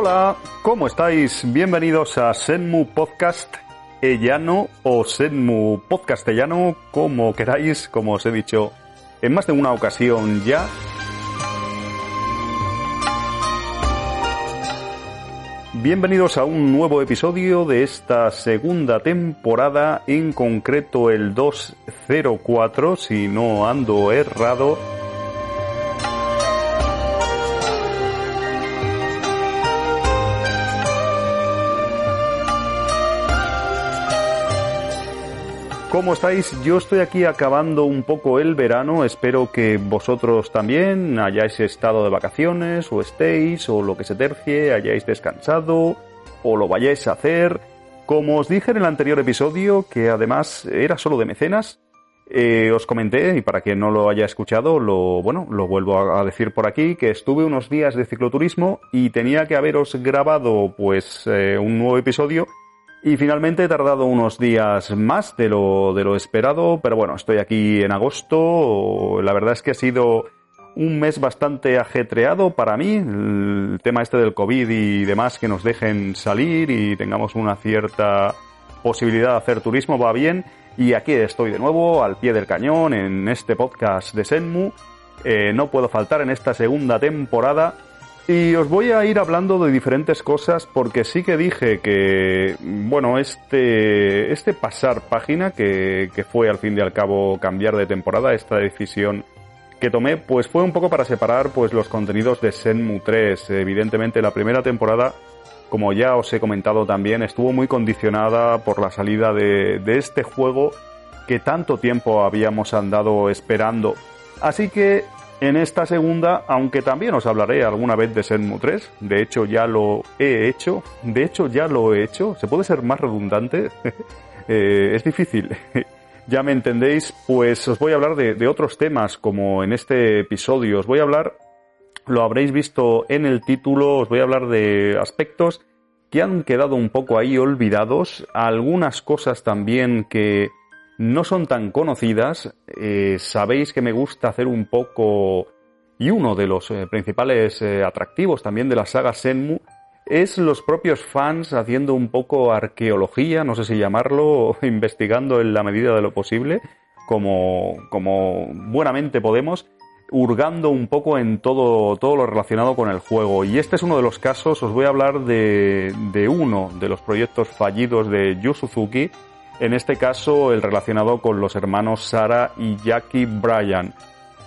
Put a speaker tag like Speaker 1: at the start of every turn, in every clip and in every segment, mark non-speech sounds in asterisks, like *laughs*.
Speaker 1: Hola, ¿cómo estáis? Bienvenidos a Senmu Podcast Ellano o Senmu Podcastellano, como queráis, como os he dicho en más de una ocasión ya. Bienvenidos a un nuevo episodio de esta segunda temporada, en concreto el 204, si no ando errado ¿Cómo estáis? Yo estoy aquí acabando un poco el verano. Espero que vosotros también hayáis estado de vacaciones o estéis o lo que se tercie, hayáis descansado o lo vayáis a hacer. Como os dije en el anterior episodio, que además era solo de mecenas, eh, os comenté, y para quien no lo haya escuchado, lo, bueno, lo vuelvo a, decir por aquí, que estuve unos días de cicloturismo y tenía que haberos grabado pues eh, un nuevo episodio y finalmente he tardado unos días más de lo, de lo esperado, pero bueno, estoy aquí en agosto. La verdad es que ha sido un mes bastante ajetreado para mí. El tema este del COVID y demás, que nos dejen salir y tengamos una cierta posibilidad de hacer turismo va bien. Y aquí estoy de nuevo, al pie del cañón, en este podcast de Senmu. Eh, no puedo faltar en esta segunda temporada y os voy a ir hablando de diferentes cosas porque sí que dije que, bueno, este, este pasar página, que, que fue al fin y al cabo cambiar de temporada, esta decisión que tomé, pues fue un poco para separar pues los contenidos de Senmu 3. Evidentemente la primera temporada, como ya os he comentado también, estuvo muy condicionada por la salida de, de este juego que tanto tiempo habíamos andado esperando. Así que en esta segunda, aunque también os hablaré alguna vez de Senmu 3, de hecho ya lo he hecho, de hecho ya lo he hecho, se puede ser más redundante, *laughs* eh, es difícil, *laughs* ya me entendéis, pues os voy a hablar de, de otros temas como en este episodio, os voy a hablar, lo habréis visto en el título, os voy a hablar de aspectos que han quedado un poco ahí olvidados, algunas cosas también que no son tan conocidas. Eh, sabéis que me gusta hacer un poco y uno de los eh, principales eh, atractivos también de la saga Senmu es los propios fans haciendo un poco arqueología, no sé si llamarlo, *laughs* investigando en la medida de lo posible, como, como buenamente podemos, hurgando un poco en todo, todo lo relacionado con el juego. Y este es uno de los casos, os voy a hablar de, de uno de los proyectos fallidos de Yu Suzuki, en este caso el relacionado con los hermanos Sara y Jackie Bryan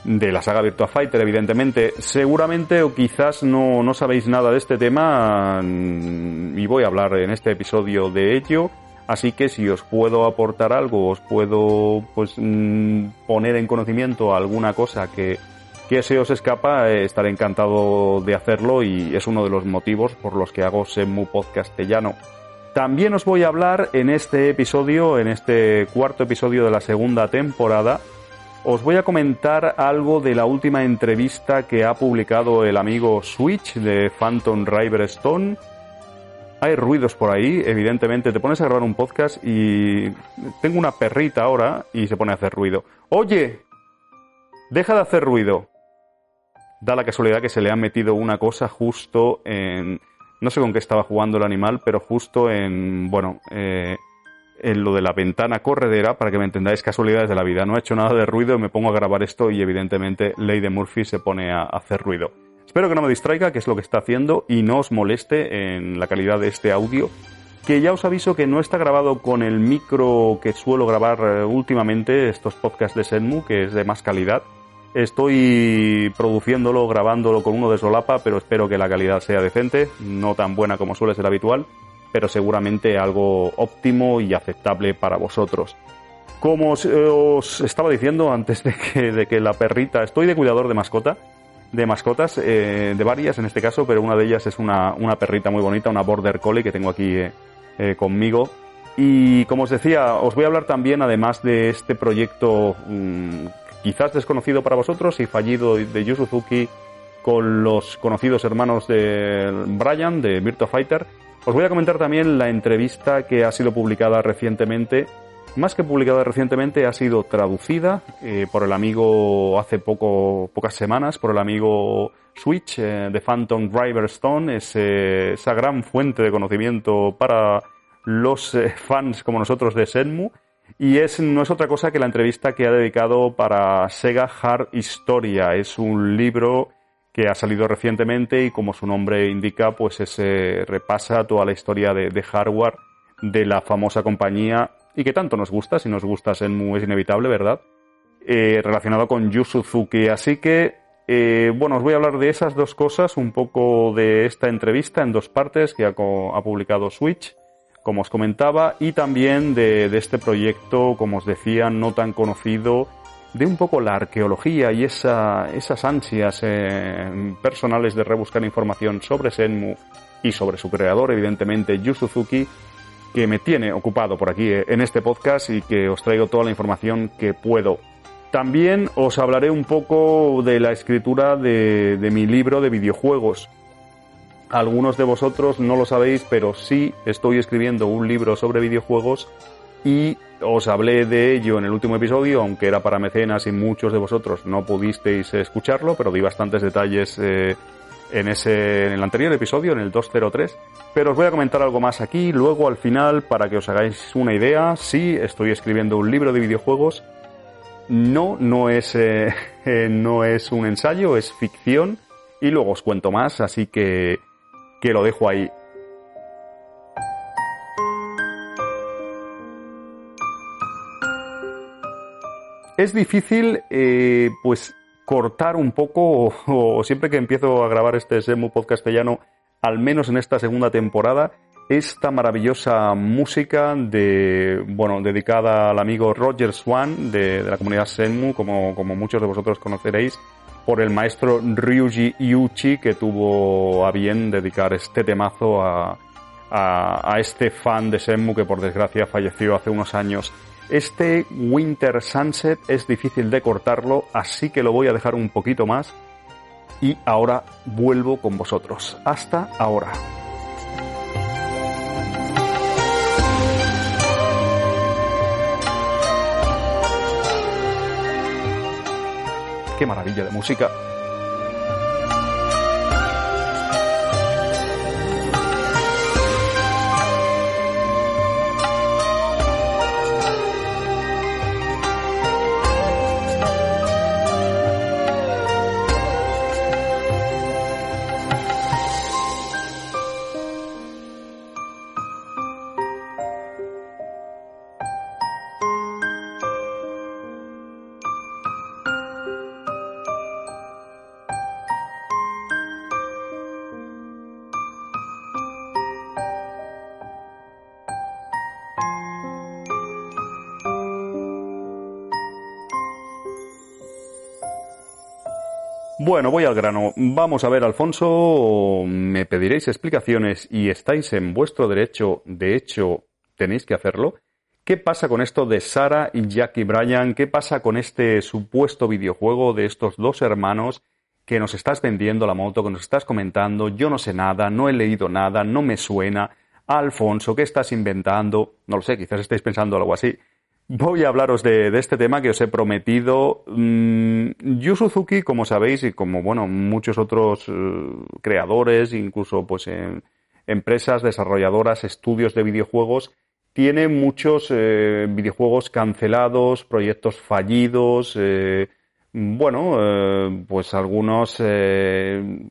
Speaker 1: de la saga Virtua Fighter, evidentemente. Seguramente o quizás no, no sabéis nada de este tema mm, y voy a hablar en este episodio de ello. Así que si os puedo aportar algo, os puedo pues mm, poner en conocimiento alguna cosa que, que se os escapa, eh, estaré encantado de hacerlo y es uno de los motivos por los que hago Semu Podcastellano. También os voy a hablar en este episodio, en este cuarto episodio de la segunda temporada, os voy a comentar algo de la última entrevista que ha publicado el amigo Switch de Phantom River Stone. Hay ruidos por ahí, evidentemente. Te pones a grabar un podcast y tengo una perrita ahora y se pone a hacer ruido. Oye, deja de hacer ruido. Da la casualidad que se le ha metido una cosa justo en, no sé con qué estaba jugando el animal, pero justo en, bueno, eh, en lo de la ventana corredera, para que me entendáis casualidades de la vida. No he hecho nada de ruido, me pongo a grabar esto y evidentemente Lady Murphy se pone a hacer ruido. Espero que no me distraiga, que es lo que está haciendo, y no os moleste en la calidad de este audio, que ya os aviso que no está grabado con el micro que suelo grabar eh, últimamente, estos podcasts de Senmu, que es de más calidad. Estoy produciéndolo, grabándolo con uno de solapa, pero espero que la calidad sea decente, no tan buena como suele ser habitual, pero seguramente algo óptimo y aceptable para vosotros. Como os, estaba diciendo antes de que, de que, la perrita, estoy de cuidador de mascota, de mascotas, eh, de varias en este caso, pero una de ellas es una, una perrita muy bonita, una border collie que tengo aquí eh, eh, conmigo. Y como os decía, os voy a hablar también, además de este proyecto mmm, quizás desconocido para vosotros y fallido de Yu Suzuki con los conocidos hermanos de Brian de Virtua Fighter. Os voy a comentar también la entrevista que ha sido publicada recientemente más que publicada recientemente, ha sido traducida eh, por el amigo hace poco, pocas semanas, por el amigo Switch eh, de Phantom Driver Stone, esa gran fuente de conocimiento para los eh, fans como nosotros de Senmu. Y es, no es otra cosa que la entrevista que ha dedicado para Sega Hard Historia. Es un libro que ha salido recientemente y como su nombre indica, pues ese repasa toda la historia de, de hardware de la famosa compañía y que tanto nos gusta, si nos gusta Senmu es inevitable, ¿verdad? Eh, relacionado con Yu Suzuki. Así que, eh, bueno, os voy a hablar de esas dos cosas, un poco de esta entrevista en dos partes que ha, publicado Switch, como os comentaba, y también de, este proyecto, como os decía, no tan conocido, de un poco la arqueología y esa, esas ansias eh, personales de rebuscar información sobre Senmu y sobre su creador, evidentemente, Yu Suzuki, que me tiene ocupado por aquí eh, en este podcast y que os traigo toda la información que puedo. También os hablaré un poco de la escritura de, mi libro de videojuegos. Algunos de vosotros no lo sabéis, pero sí estoy escribiendo un libro sobre videojuegos y os hablé de ello en el último episodio, aunque era para mecenas y muchos de vosotros no pudisteis escucharlo, pero di bastantes detalles eh, en, ese, en el anterior episodio, en el 203. Pero os voy a comentar algo más aquí, luego al final, para que os hagáis una idea, sí, estoy escribiendo un libro de videojuegos. No, no es, eh, *laughs* no es un ensayo, es ficción. Y luego os cuento más, así que, que lo dejo ahí. Es difícil, eh, pues, cortar un poco, o, siempre que empiezo a grabar este Semu podcastellano, al menos en esta segunda temporada, esta maravillosa música de, bueno, dedicada al amigo Roger Swan de, la comunidad Senmu, como, como muchos de vosotros conoceréis, por el maestro Ryuji Yuchi, que tuvo a bien dedicar este temazo a, a, a este fan de Senmu que por desgracia falleció hace unos años. Este Winter Sunset es difícil de cortarlo, así que lo voy a dejar un poquito más. Y ahora vuelvo con vosotros. Hasta ahora. Qué maravilla de música. Bueno, voy al grano. Vamos a ver, Alfonso, me pediréis explicaciones y estáis en vuestro derecho, de hecho, tenéis que hacerlo. ¿Qué pasa con esto de Sara y Jackie Bryan? ¿Qué pasa con este supuesto videojuego de estos dos hermanos que nos estás vendiendo la moto, que nos estás comentando? Yo no sé nada, no he leído nada, no me suena. Alfonso, ¿qué estás inventando? No lo sé, quizás estáis pensando algo así. Voy a hablaros de, este tema que os he prometido. Mm, Yu Suzuki, como sabéis, y como bueno, muchos otros eh, creadores, incluso pues empresas desarrolladoras, estudios de videojuegos, tiene muchos eh, videojuegos cancelados, proyectos fallidos, eh, bueno, pues algunos,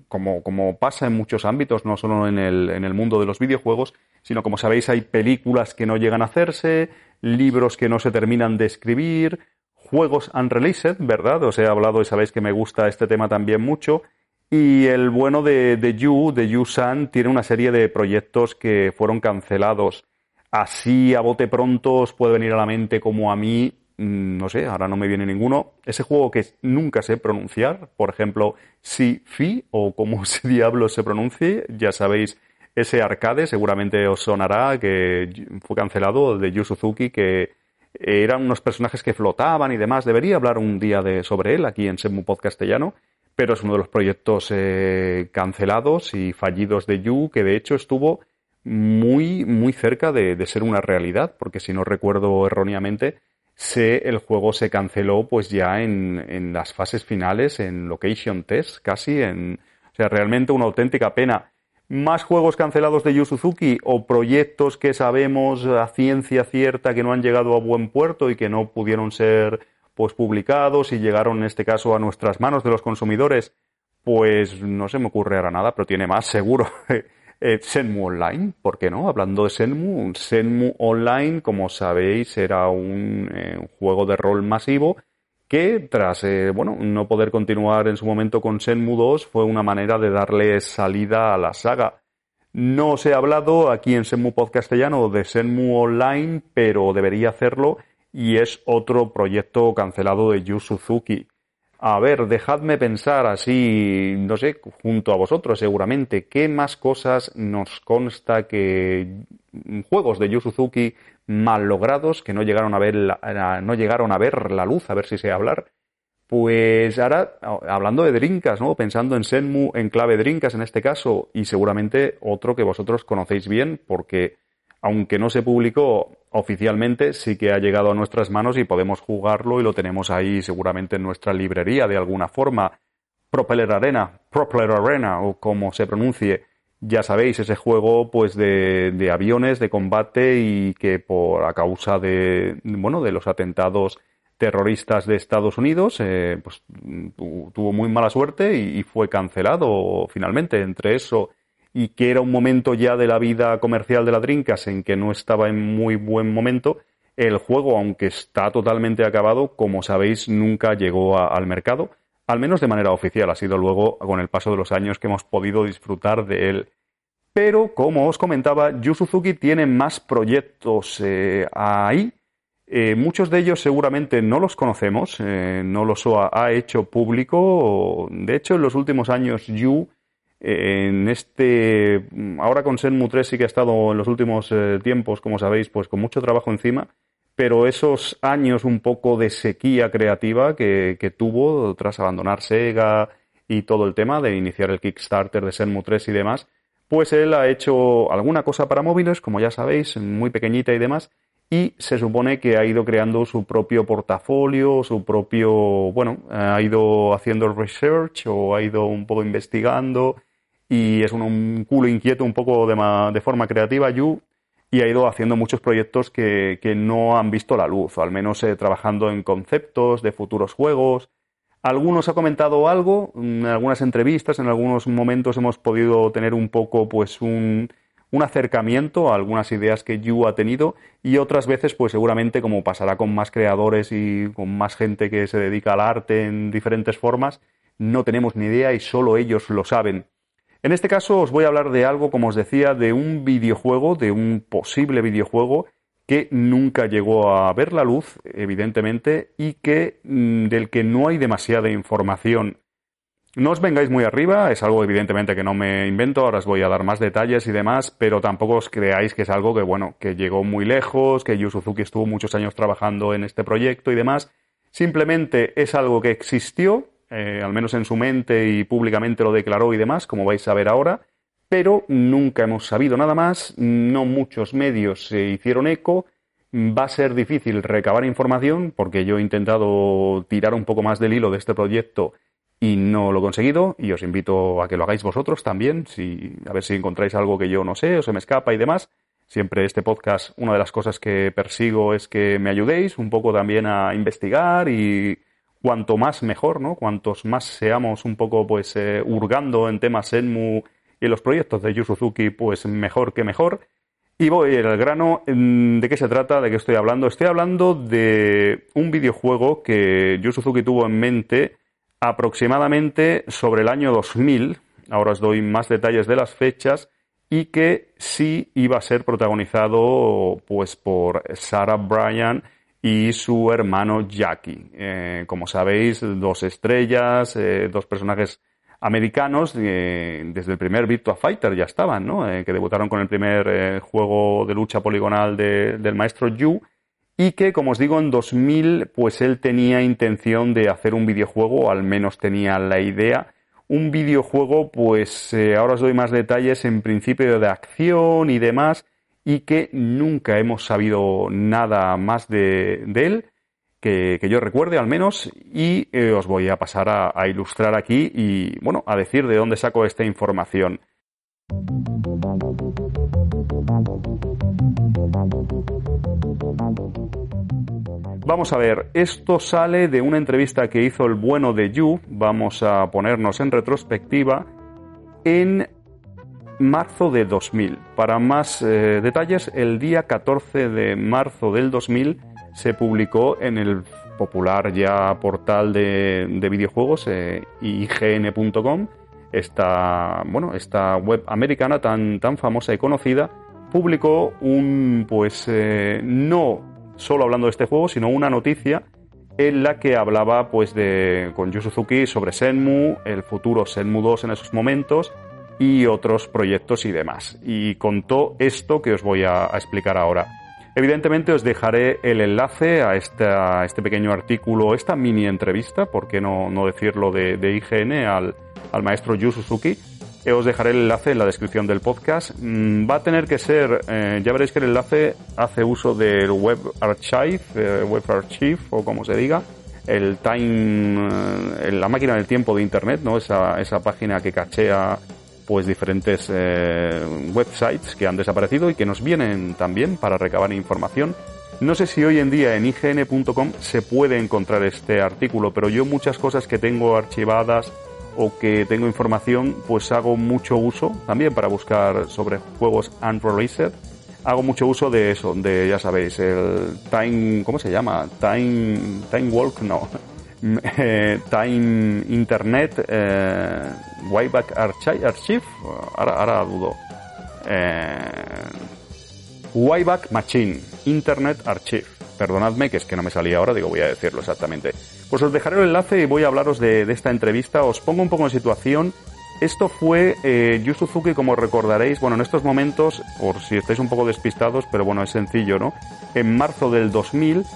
Speaker 1: como, como pasa en muchos ámbitos, no solo en el, en el mundo de los videojuegos, sino como sabéis hay películas que no llegan a hacerse, libros que no se terminan de escribir, juegos unreleased, ¿verdad? Os he hablado y sabéis que me gusta este tema también mucho. Y el bueno de, de Yu, de Yu San, tiene una serie de proyectos que fueron cancelados. Así a bote pronto os puede venir a la mente como a mí, mm, no sé, ahora no me viene ninguno. Ese juego que nunca sé pronunciar, por ejemplo, Si Fi o como *laughs* se diablo se pronuncie, ya sabéis ese arcade seguramente os sonará que fue cancelado de Yu Suzuki, que eran unos personajes que flotaban y demás. Debería hablar un día de, sobre él aquí en Semu Podcastellano, pero es uno de los proyectos eh, cancelados y fallidos de Yu, que de hecho estuvo muy, muy cerca de, ser una realidad, porque si no recuerdo erróneamente, se, el juego se canceló pues ya en, en las fases finales, en location test, casi, en, o sea, realmente una auténtica pena. Más juegos cancelados de Yu Suzuki o proyectos que sabemos a ciencia cierta que no han llegado a buen puerto y que no pudieron ser pues publicados y llegaron en este caso a nuestras manos de los consumidores, pues no se me ocurre ahora nada, pero tiene más seguro. *laughs* Eh, Senmu Online, ¿por qué no? Hablando de Senmu, Senmu Online, como sabéis, era un, eh, juego de rol masivo que tras eh, bueno, no poder continuar en su momento con Senmu 2 fue una manera de darle salida a la saga. No os he hablado aquí en Senmu Podcastellano de Senmu Online, pero debería hacerlo y es otro proyecto cancelado de Yu Suzuki. A ver, dejadme pensar así, no sé, junto a vosotros seguramente, ¿qué más cosas nos consta que juegos de Yu Suzuki mal logrados que no llegaron a ver la, no llegaron a ver la luz, a ver si sé hablar? Pues ahora, hablando de Drinkas, ¿no? Pensando en Senmu en clave Drinkas en este caso, y seguramente otro que vosotros conocéis bien, porque aunque no se publicó oficialmente, sí que ha llegado a nuestras manos y podemos jugarlo y lo tenemos ahí seguramente en nuestra librería de alguna forma. Propeller Arena, Propeller Arena o como se pronuncie, ya sabéis, ese juego pues de, de aviones de combate y que por a causa de bueno de los atentados terroristas de Estados Unidos eh, pues tuvo muy mala suerte y, fue cancelado finalmente. Entre eso y que era un momento ya de la vida comercial de la Dreamcast en que no estaba en muy buen momento, el juego, aunque está totalmente acabado, como sabéis, nunca llegó al mercado, al menos de manera oficial. Ha sido luego, con el paso de los años, que hemos podido disfrutar de él. Pero, como os comentaba, Yu Suzuki tiene más proyectos eh, ahí. Eh, muchos de ellos seguramente no los conocemos, eh, no los ha, hecho público. De hecho, en los últimos años Yu en este, ahora con Senmu 3 sí que ha estado en los últimos tiempos, como sabéis, pues con mucho trabajo encima, pero esos años un poco de sequía creativa que, tuvo tras abandonar Sega y todo el tema de iniciar el Kickstarter de Senmu 3 y demás, pues él ha hecho alguna cosa para móviles, como ya sabéis, muy pequeñita y demás, y se supone que ha ido creando su propio portafolio, su propio, bueno, ha ido haciendo research o ha ido un poco investigando y es un, culo inquieto un poco de, de, forma creativa, Yu, y ha ido haciendo muchos proyectos que, que no han visto la luz, o al menos eh, trabajando en conceptos de futuros juegos. Algunos ha comentado algo, en algunas entrevistas, en algunos momentos hemos podido tener un poco, pues, un, un acercamiento a algunas ideas que Yu ha tenido y otras veces, pues seguramente como pasará con más creadores y con más gente que se dedica al arte en diferentes formas, no tenemos ni idea y solo ellos lo saben. En este caso os voy a hablar de algo, como os decía, de un videojuego, de un posible videojuego que nunca llegó a ver la luz, evidentemente, y que mm, del que no hay demasiada información. No os vengáis muy arriba, es algo evidentemente que no me invento, ahora os voy a dar más detalles y demás, pero tampoco os creáis que es algo que, bueno, que llegó muy lejos, que Yu Suzuki estuvo muchos años trabajando en este proyecto y demás. Simplemente es algo que existió, eh, al menos en su mente y públicamente lo declaró y demás, como vais a ver ahora, pero nunca hemos sabido nada más, no muchos medios se hicieron eco, va a ser difícil recabar información porque yo he intentado tirar un poco más del hilo de este proyecto y no lo he conseguido y os invito a que lo hagáis vosotros también, si, a ver si encontráis algo que yo no sé o se me escapa y demás. Siempre este podcast, una de las cosas que persigo es que me ayudéis un poco también a investigar y cuanto más mejor, ¿no? Cuantos más seamos un poco, pues, eh, hurgando en temas Enmu y en los proyectos de Yu Suzuki, pues mejor que mejor. Y voy al grano. ¿De qué se trata? ¿De qué estoy hablando? Estoy hablando de un videojuego que Yu Suzuki tuvo en mente aproximadamente sobre el año 2000. Ahora os doy más detalles de las fechas y que sí iba a ser protagonizado pues por Sarah Bryan y su hermano Jackie. Eh, como sabéis, dos estrellas, eh, dos personajes americanos, eh, desde el primer Virtua Fighter ya estaban, ¿no? que debutaron con el primer juego de lucha poligonal del maestro Yu y que, como os digo, en 2000, pues él tenía intención de hacer un videojuego, o al menos tenía la idea, un videojuego, pues eh, ahora os doy más detalles en principio de acción y demás, y que nunca hemos sabido nada más de, él, que, yo recuerde al menos, y eh, os voy a pasar a ilustrar aquí y, bueno, a decir de dónde saco esta información. Vamos a ver, esto sale de una entrevista que hizo el bueno de Yu, vamos a ponernos en retrospectiva, en marzo de 2000. Para más eh, detalles, el día 14 de marzo del 2000 se publicó en el popular ya portal de, videojuegos eh, ign.com, esta, bueno, esta web americana tan, tan famosa y conocida, publicó un, pues, eh, no solo hablando de este juego, sino una noticia en la que hablaba pues de con Yu Suzuki sobre Senmu, el futuro Senmu 2 en esos momentos y otros proyectos y demás. Y contó esto que os voy a, explicar ahora. Evidentemente os dejaré el enlace a, este pequeño artículo, esta mini entrevista, por qué no, no decirlo, de, IGN al, al maestro Yu Suzuki, os dejaré el enlace en la descripción del podcast. Mm, va a tener que ser, eh, ya veréis que el enlace hace uso del Web Archive, eh, Web Archive o como se diga, el Time, eh, la máquina del tiempo de Internet, ¿no? Esa, esa página que cachea pues diferentes websites que han desaparecido y que nos vienen también para recabar información. No sé si hoy en día en ign.com se puede encontrar este artículo, pero yo muchas cosas que tengo archivadas o que tengo información, pues hago mucho uso también para buscar sobre juegos unreleased. Hago mucho uso de eso, de ya sabéis, el Time, ¿cómo se llama? Time, Time Walk, no. *laughs* Eh, time Internet, eh, Wayback Archive, Archive, ahora, dudo. Eh, Wayback Machine, Internet Archive. Perdonadme que es que no me salía ahora, digo, voy a decirlo exactamente. Pues os dejaré el enlace y voy a hablaros de, esta entrevista. Os pongo un poco en situación. Esto fue eh, como recordaréis, bueno, en estos momentos, por si estáis un poco despistados, pero bueno, es sencillo, ¿no? En marzo del 2000,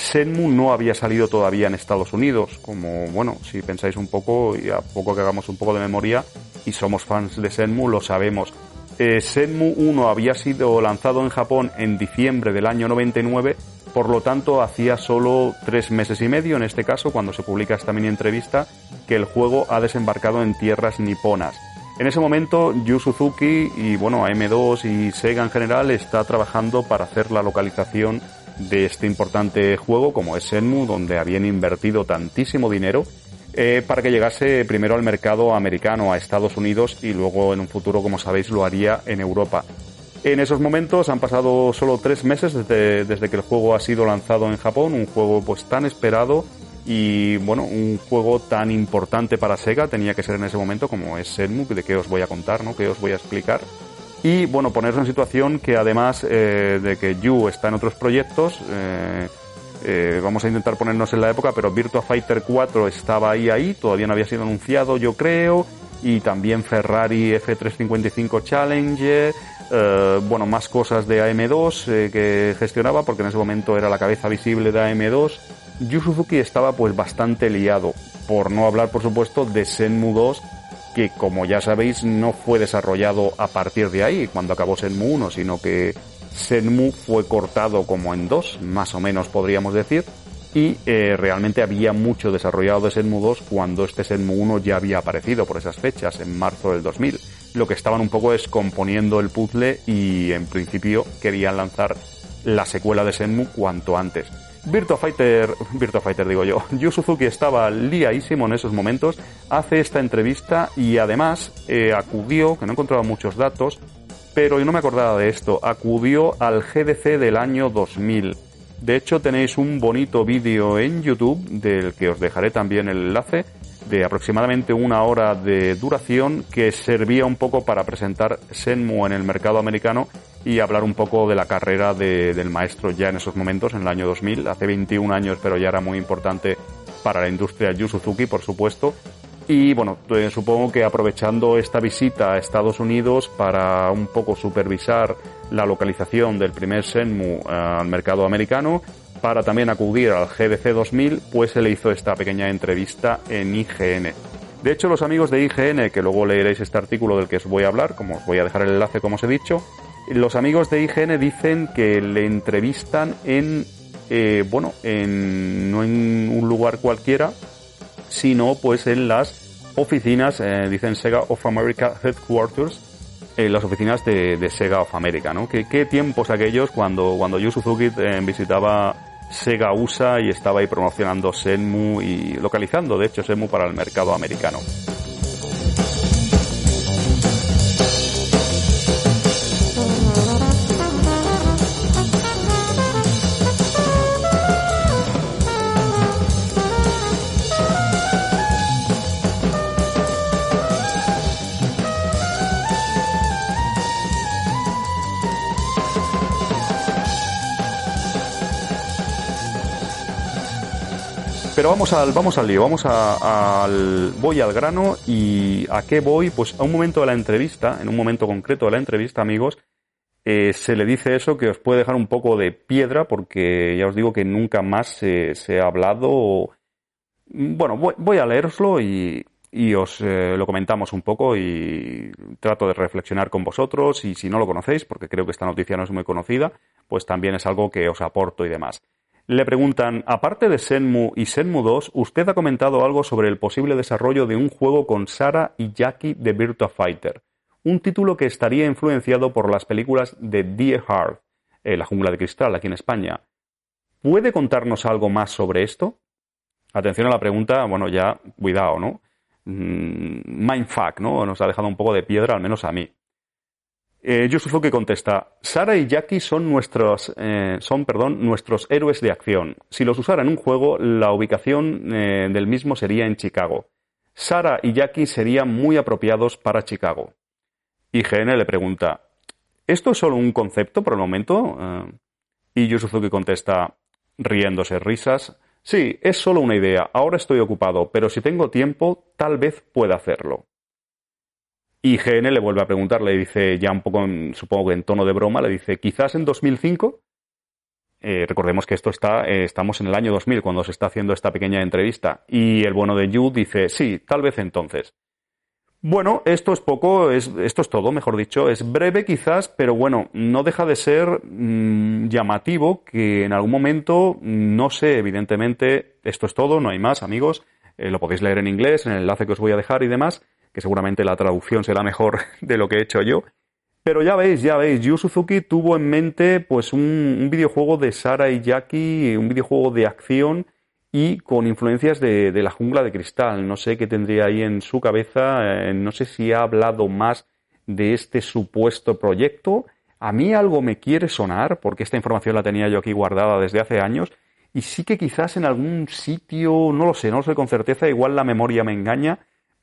Speaker 1: Senmu no había salido todavía en Estados Unidos, como, bueno, si pensáis un poco y a poco que hagamos un poco de memoria y somos fans de Senmu, lo sabemos. Eh, Senmu 1 había sido lanzado en Japón en diciembre del año 99 por lo tanto, hacía solo tres meses y medio, en este caso, cuando se publica esta mini entrevista, que el juego ha desembarcado en tierras niponas. En ese momento, Yu Suzuki y bueno, AM2 y Sega en general está trabajando para hacer la localización de este importante juego como es Shenmue, donde habían invertido tantísimo dinero eh, para que llegase primero al mercado americano, a Estados Unidos y luego en un futuro, como sabéis, lo haría en Europa. En esos momentos han pasado solo tres meses desde, desde, que el juego ha sido lanzado en Japón, un juego pues tan esperado y bueno, un juego tan importante para Sega tenía que ser en ese momento como es Shenmue, de que os voy a contar, ¿no? que os voy a explicar. Y bueno, ponerse en situación que además eh, de que Yu está en otros proyectos, eh, eh, vamos a intentar ponernos en la época, pero Virtua Fighter 4 estaba ahí, ahí, todavía no había sido anunciado, yo creo, y también Ferrari F355 Challenger, bueno, más cosas de AM2 eh, que gestionaba, porque en ese momento era la cabeza visible de AM2. Yu Suzuki estaba pues bastante liado, por no hablar por supuesto de Senmu 2, que como ya sabéis no fue desarrollado a partir de ahí, cuando acabó Senmu 1, sino que Senmu fue cortado como en dos, más o menos podríamos decir, y eh, realmente había mucho desarrollado de Senmu 2 cuando este Senmu 1 ya había aparecido por esas fechas, en marzo del 2000 lo que estaban un poco es componiendo el puzzle y en principio querían lanzar la secuela de Senmu cuanto antes. Virtua Fighter, Virtua Fighter digo yo, *laughs* Yu Suzuki estaba liadísimo en esos momentos, hace esta entrevista y además eh, acudió, que no encontraba muchos datos, pero yo no me acordaba de esto, acudió al GDC del año 2000. De hecho tenéis un bonito vídeo en YouTube del que os dejaré también el enlace de aproximadamente una hora de duración que servía un poco para presentar Senmu en el mercado americano y hablar un poco de la carrera del maestro ya en esos momentos, en el año 2000, hace 21 años, pero ya era muy importante para la industria Yu Suzuki, por supuesto. Y bueno, eh, supongo que aprovechando esta visita a Estados Unidos para un poco supervisar la localización del primer Senmu eh, al mercado americano, para también acudir al GDC 2000, pues se le hizo esta pequeña entrevista en IGN. De hecho, los amigos de IGN, que luego leeréis este artículo del que os voy a hablar, como os voy a dejar el enlace como os he dicho, los amigos de IGN dicen que le entrevistan en, eh, bueno, en, no en un lugar cualquiera, sino pues en las oficinas, eh, dicen Sega of America Headquarters, en las oficinas de, Sega of America, ¿no? ¿Qué, tiempos aquellos cuando, cuando Yu Suzuki eh, visitaba Sega USA y estaba ahí promocionando Senmu y localizando, de hecho, Senmu para el mercado americano. Vamos al, vamos al lío, vamos al, voy al grano y ¿a qué voy? Pues a un momento de la entrevista, en un momento concreto de la entrevista, amigos, eh, se le dice eso que os puede dejar un poco de piedra porque ya os digo que nunca más se, ha hablado. Bueno, voy, a leeroslo y, os eh, lo comentamos un poco y trato de reflexionar con vosotros y si no lo conocéis, porque creo que esta noticia no es muy conocida, pues también es algo que os aporto y demás. Le preguntan, aparte de Senmu y Senmu 2, usted ha comentado algo sobre el posible desarrollo de un juego con Sara y Jackie de Virtua Fighter, un título que estaría influenciado por las películas de Die Hard, eh, La jungla de cristal, aquí en España. ¿Puede contarnos algo más sobre esto? Atención a la pregunta, bueno, ya, cuidado, ¿no? Mm, mindfuck, ¿no? Nos ha dejado un poco de piedra, al menos a mí. Eh, que contesta, Sara y Jackie son nuestros, eh, son, perdón, nuestros héroes de acción. Si los usara en un juego, la ubicación eh, del mismo sería en Chicago. Sara y Jackie serían muy apropiados para Chicago. IGN le pregunta, ¿esto es solo un concepto por el momento? Eh, y Yu contesta, riéndose risas, sí, es solo una idea, ahora estoy ocupado, pero si tengo tiempo, tal vez pueda hacerlo. Y GN le vuelve a preguntar, le dice, ya un poco, supongo que en tono de broma, le dice, quizás en 2005. Eh, recordemos que esto está, eh, estamos en el año 2000 cuando se está haciendo esta pequeña entrevista. Y el bueno de Yu dice, sí, tal vez entonces. Bueno, esto es poco, es, esto es todo, mejor dicho. Es breve quizás, pero bueno, no deja de ser mm, llamativo que en algún momento, no sé, evidentemente, esto es todo, no hay más, amigos. Eh, lo podéis leer en inglés, en el enlace que os voy a dejar y demás que seguramente la traducción será mejor *laughs* de lo que he hecho yo. Pero ya veis, ya veis, Yu Suzuki tuvo en mente pues un, videojuego de Sara y Jackie, un videojuego de acción y con influencias de, la jungla de cristal. No sé qué tendría ahí en su cabeza, eh, no sé si ha hablado más de este supuesto proyecto. A mí algo me quiere sonar, porque esta información la tenía yo aquí guardada desde hace años, y sí que quizás en algún sitio, no lo sé, no lo sé con certeza, igual la memoria me engaña,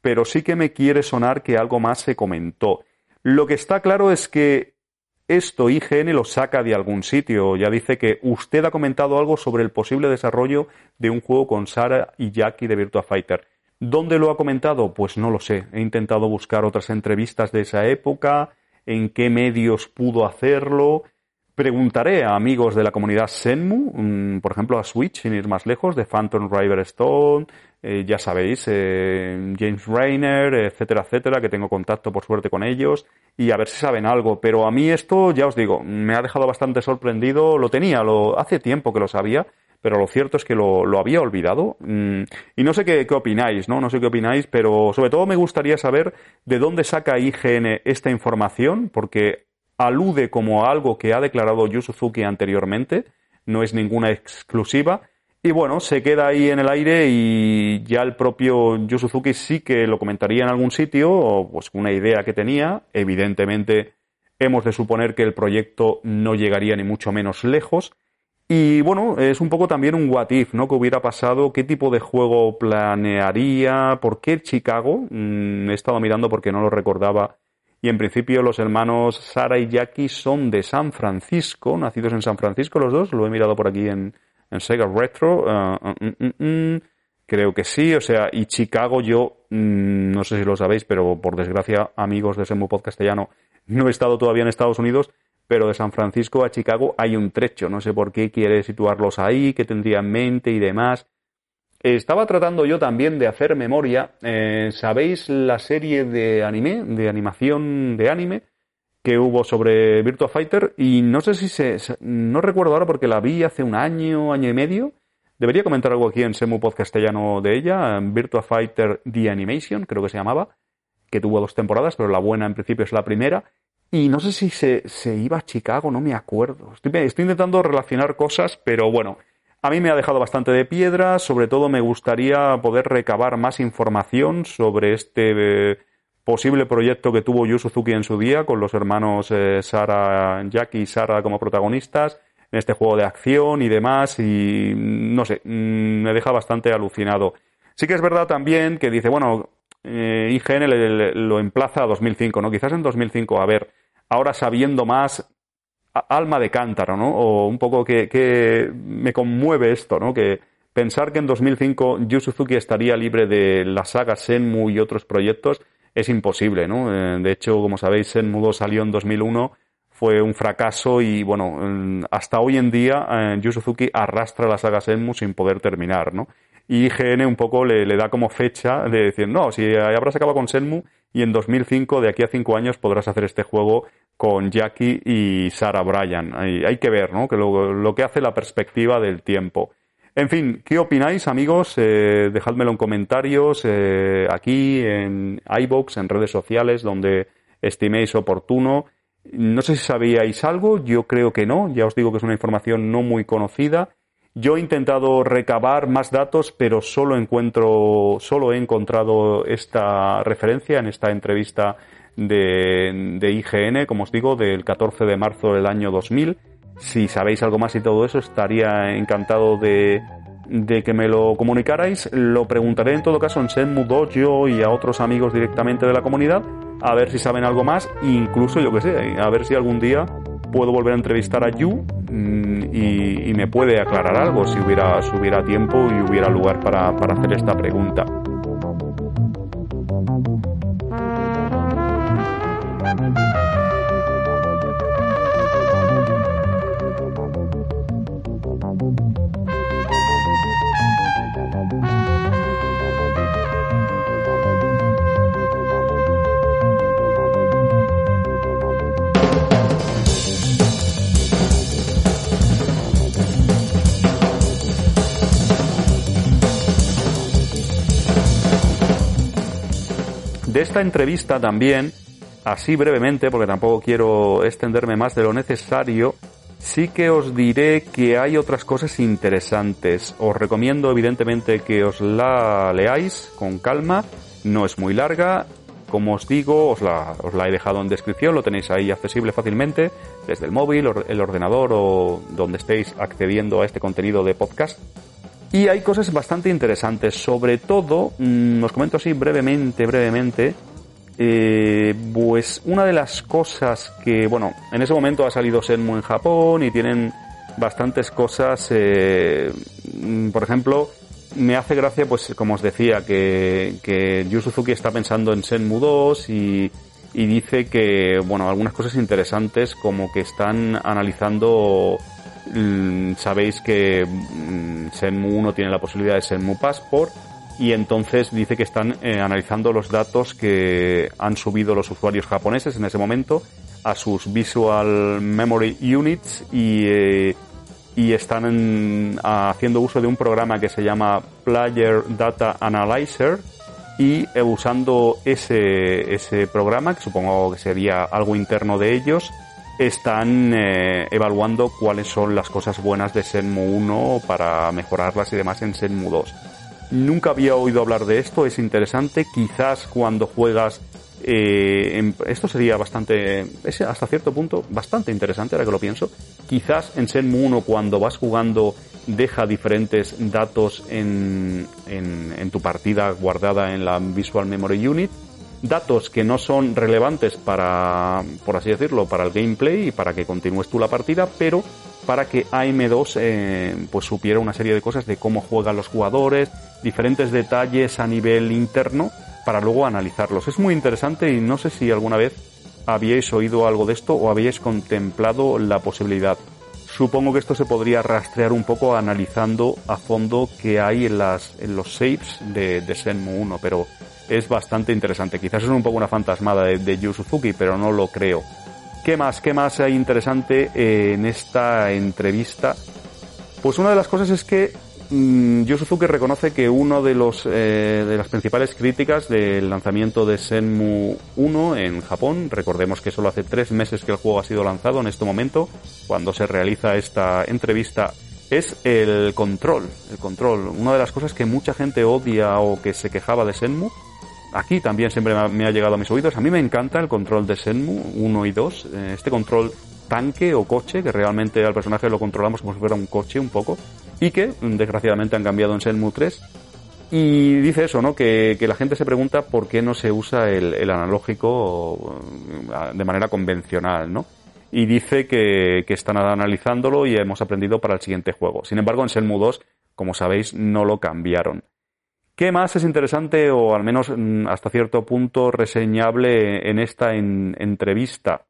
Speaker 1: pero sí que me quiere sonar que algo más se comentó. Lo que está claro es que esto IGN lo saca de algún sitio. Ya dice que usted ha comentado algo sobre el posible desarrollo de un juego con Sara y Jackie de Virtua Fighter. ¿Dónde lo ha comentado? Pues no lo sé. He intentado buscar otras entrevistas de esa época, en qué medios pudo hacerlo. Preguntaré a amigos de la comunidad Senmu, mm, por ejemplo a Switch, sin ir más lejos, de Phantom River Stone, eh, ya sabéis, eh, James Rainer, etcétera, etcétera, que tengo contacto por suerte con ellos y a ver si saben algo. Pero a mí esto, ya os digo, me ha dejado bastante sorprendido. Lo tenía, lo, hace tiempo que lo sabía, pero lo cierto es que lo, lo había olvidado. Mm, y no sé qué, qué, opináis, ¿no? No sé qué opináis, pero sobre todo me gustaría saber de dónde saca IGN esta información, porque alude como a algo que ha declarado Yu Suzuki anteriormente, no es ninguna exclusiva y bueno, se queda ahí en el aire y ya el propio Yu Suzuki sí que lo comentaría en algún sitio, o pues una idea que tenía. Evidentemente, hemos de suponer que el proyecto no llegaría ni mucho menos lejos. Y bueno, es un poco también un what if, ¿no? ¿Qué hubiera pasado? ¿Qué tipo de juego planearía? ¿Por qué Chicago? Mm, he estado mirando porque no lo recordaba. Y en principio los hermanos Sara y Jackie son de San Francisco, nacidos en San Francisco los dos, lo he mirado por aquí en, en Sega Retro. Uh, mm, mm, mm, creo que sí, o sea, y Chicago yo, no sé si lo sabéis, pero por desgracia, amigos de Semu Podcast castellano, no he estado todavía en Estados Unidos, pero de San Francisco a Chicago hay un trecho, no sé por qué quiere situarlos ahí, qué tendría en mente y demás. Estaba tratando yo también de hacer memoria. Eh, ¿Sabéis la serie de anime, de animación de anime que hubo sobre Virtua Fighter? Y no sé si se. No recuerdo ahora porque la vi hace un año, año y medio. Debería comentar algo aquí en Semu Podcastellano de ella. Virtua Fighter The Animation, creo que se llamaba. Que tuvo dos temporadas, pero la buena en principio es la primera. Y no sé si se, se iba a Chicago, no me acuerdo. Estoy, intentando relacionar cosas, pero bueno. A mí me ha dejado bastante de piedra, sobre todo me gustaría poder recabar más información sobre este eh, posible proyecto que tuvo Yu Suzuki en su día con los hermanos eh, Sara, Jackie y Sara como protagonistas en este juego de acción y demás y no sé, mm, me deja bastante alucinado. Sí que es verdad también que dice, bueno, eh, IGN lo emplaza a 2005, ¿no? Quizás en 2005, a ver, ahora sabiendo más, alma de cántaro, ¿no? O un poco que, me conmueve esto, ¿no? Que pensar que en 2005 Yu Suzuki estaría libre de la saga Senmu y otros proyectos es imposible, ¿no? Eh, de hecho, como sabéis, Senmu 2 salió en 2001, fue un fracaso y, bueno, mm, hasta hoy en día eh, Yu Suzuki arrastra la saga Senmu sin poder terminar, ¿no? Y IGN un poco le, da como fecha de decir, no, si habrás acabado con Senmu y en 2005, de aquí a cinco años, podrás hacer este juego con Jackie y Sarah Bryan. Hay, que ver, ¿no? Que lo, que hace la perspectiva del tiempo. En fin, ¿qué opináis, amigos? Eh, dejádmelo en comentarios, eh, aquí, en iBox, en redes sociales, donde estiméis oportuno. No sé si sabíais algo, yo creo que no, ya os digo que es una información no muy conocida. Yo he intentado recabar más datos, pero solo encuentro, solo he encontrado esta referencia en esta entrevista de, de, IGN, como os digo, del 14 de marzo del año 2000. Si sabéis algo más y todo eso, estaría encantado de, que me lo comunicarais. Lo preguntaré en todo caso en Senmu Dojo y a otros amigos directamente de la comunidad, a ver si saben algo más, incluso yo que sé, a ver si algún día puedo volver a entrevistar a Yu mm, y, me puede aclarar algo si hubiera, tiempo y hubiera lugar para hacer esta pregunta. De esta entrevista también, así brevemente, porque tampoco quiero extenderme más de lo necesario, sí que os diré que hay otras cosas interesantes. Os recomiendo evidentemente que os la leáis con calma, no es muy larga. Como os digo, os la, os la he dejado en descripción, lo tenéis ahí accesible fácilmente desde el móvil, el ordenador o donde estéis accediendo a este contenido de podcast. Y hay cosas bastante interesantes, sobre todo, mmm, os comento así brevemente, brevemente, eh, pues una de las cosas que, bueno, en ese momento ha salido Senmu en Japón y tienen bastantes cosas, eh, por ejemplo, me hace gracia, pues como os decía, que, que Yu Suzuki está pensando en Senmu 2 y, y dice que, bueno, algunas cosas interesantes como que están analizando Mm, sabéis que mm, Senmu 1 tiene la posibilidad de Senmu Passport y entonces dice que están eh, analizando los datos que han subido los usuarios japoneses en ese momento a sus Visual Memory Units y, eh, y están en, haciendo uso de un programa que se llama Player Data Analyzer y eh, usando ese, ese programa, que supongo que sería algo interno de ellos, están eh, evaluando cuáles son las cosas buenas de Senmu 1 para mejorarlas y demás en Senmu 2. Nunca había oído hablar de esto, es interesante, quizás cuando juegas eh, en, esto sería bastante, es hasta cierto punto bastante interesante ahora que lo pienso. Quizás en Senmu 1 cuando vas jugando deja diferentes datos en, en, en tu partida guardada en la Visual Memory Unit datos que no son relevantes para, por así decirlo, para el gameplay y para que continúes tú la partida, pero para que AM2 eh, pues supiera una serie de cosas de cómo juegan los jugadores, diferentes detalles a nivel interno para luego analizarlos. Es muy interesante y no sé si alguna vez habíais oído algo de esto o habíais contemplado la posibilidad. Supongo que esto se podría rastrear un poco analizando a fondo qué hay en, las, en los saves de, de Senmu 1, pero es bastante interesante. Quizás es un poco una fantasmada de, Yu Suzuki, pero no lo creo. ¿Qué más? ¿Qué más hay interesante en esta entrevista? Pues una de las cosas es que Mm, Yu Suzuki reconoce que uno de los eh, de las principales críticas del lanzamiento de Senmu 1 en Japón, recordemos que solo hace tres meses que el juego ha sido lanzado en este momento, cuando se realiza esta entrevista, es el control, el control. Una de las cosas que mucha gente odia o que se quejaba de Senmu, aquí también siempre me ha llegado a mis oídos. A mí me encanta el control de Senmu 1 y 2, eh, este control tanque o coche, que realmente al personaje lo controlamos como si fuera un coche un poco, y que desgraciadamente han cambiado en Shenmue 3. Y dice eso, ¿no? Que, la gente se pregunta por qué no se usa el, analógico de manera convencional, ¿no? Y dice que, que, están analizándolo y hemos aprendido para el siguiente juego. Sin embargo, en Shenmue 2, como sabéis, no lo cambiaron. ¿Qué más es interesante o al menos mm, hasta cierto punto reseñable en esta entrevista?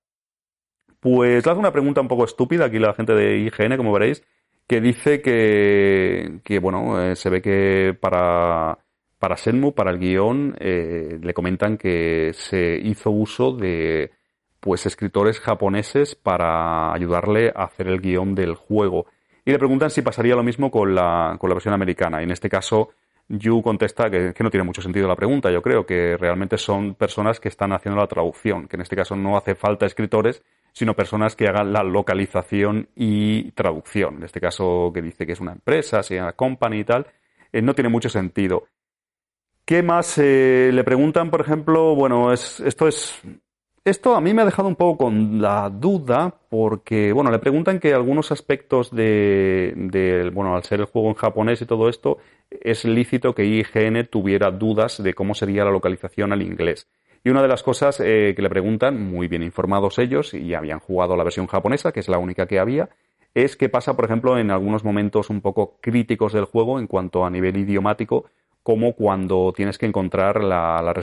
Speaker 1: Pues le hago una pregunta un poco estúpida aquí la gente de IGN, como veréis, que dice que, que bueno, eh, se ve que para, para Senmu, para el guion, eh, le comentan que se hizo uso de pues escritores japoneses para ayudarle a hacer el guion del juego. Y le preguntan si pasaría lo mismo con la, con la versión americana. Y en este caso, Yu contesta que, no tiene mucho sentido la pregunta. Yo creo que realmente son personas que están haciendo la traducción, que en este caso no hace falta escritores, sino personas que hagan la localización y traducción. En este caso, que dice que es una empresa, se llama company y tal, eh, no tiene mucho sentido. ¿Qué más eh, le preguntan, por ejemplo? Bueno, es, esto es. Esto a mí me ha dejado un poco con la duda, porque, bueno, le preguntan que algunos aspectos de, de, bueno, al ser el juego en japonés y todo esto, es lícito que IGN tuviera dudas de cómo sería la localización al inglés. Y una de las cosas eh, que le preguntan, muy bien informados ellos, y habían jugado la versión japonesa, que es la única que había, es qué pasa, por ejemplo, en algunos momentos un poco críticos del juego en cuanto a nivel idiomático, como cuando tienes que encontrar la,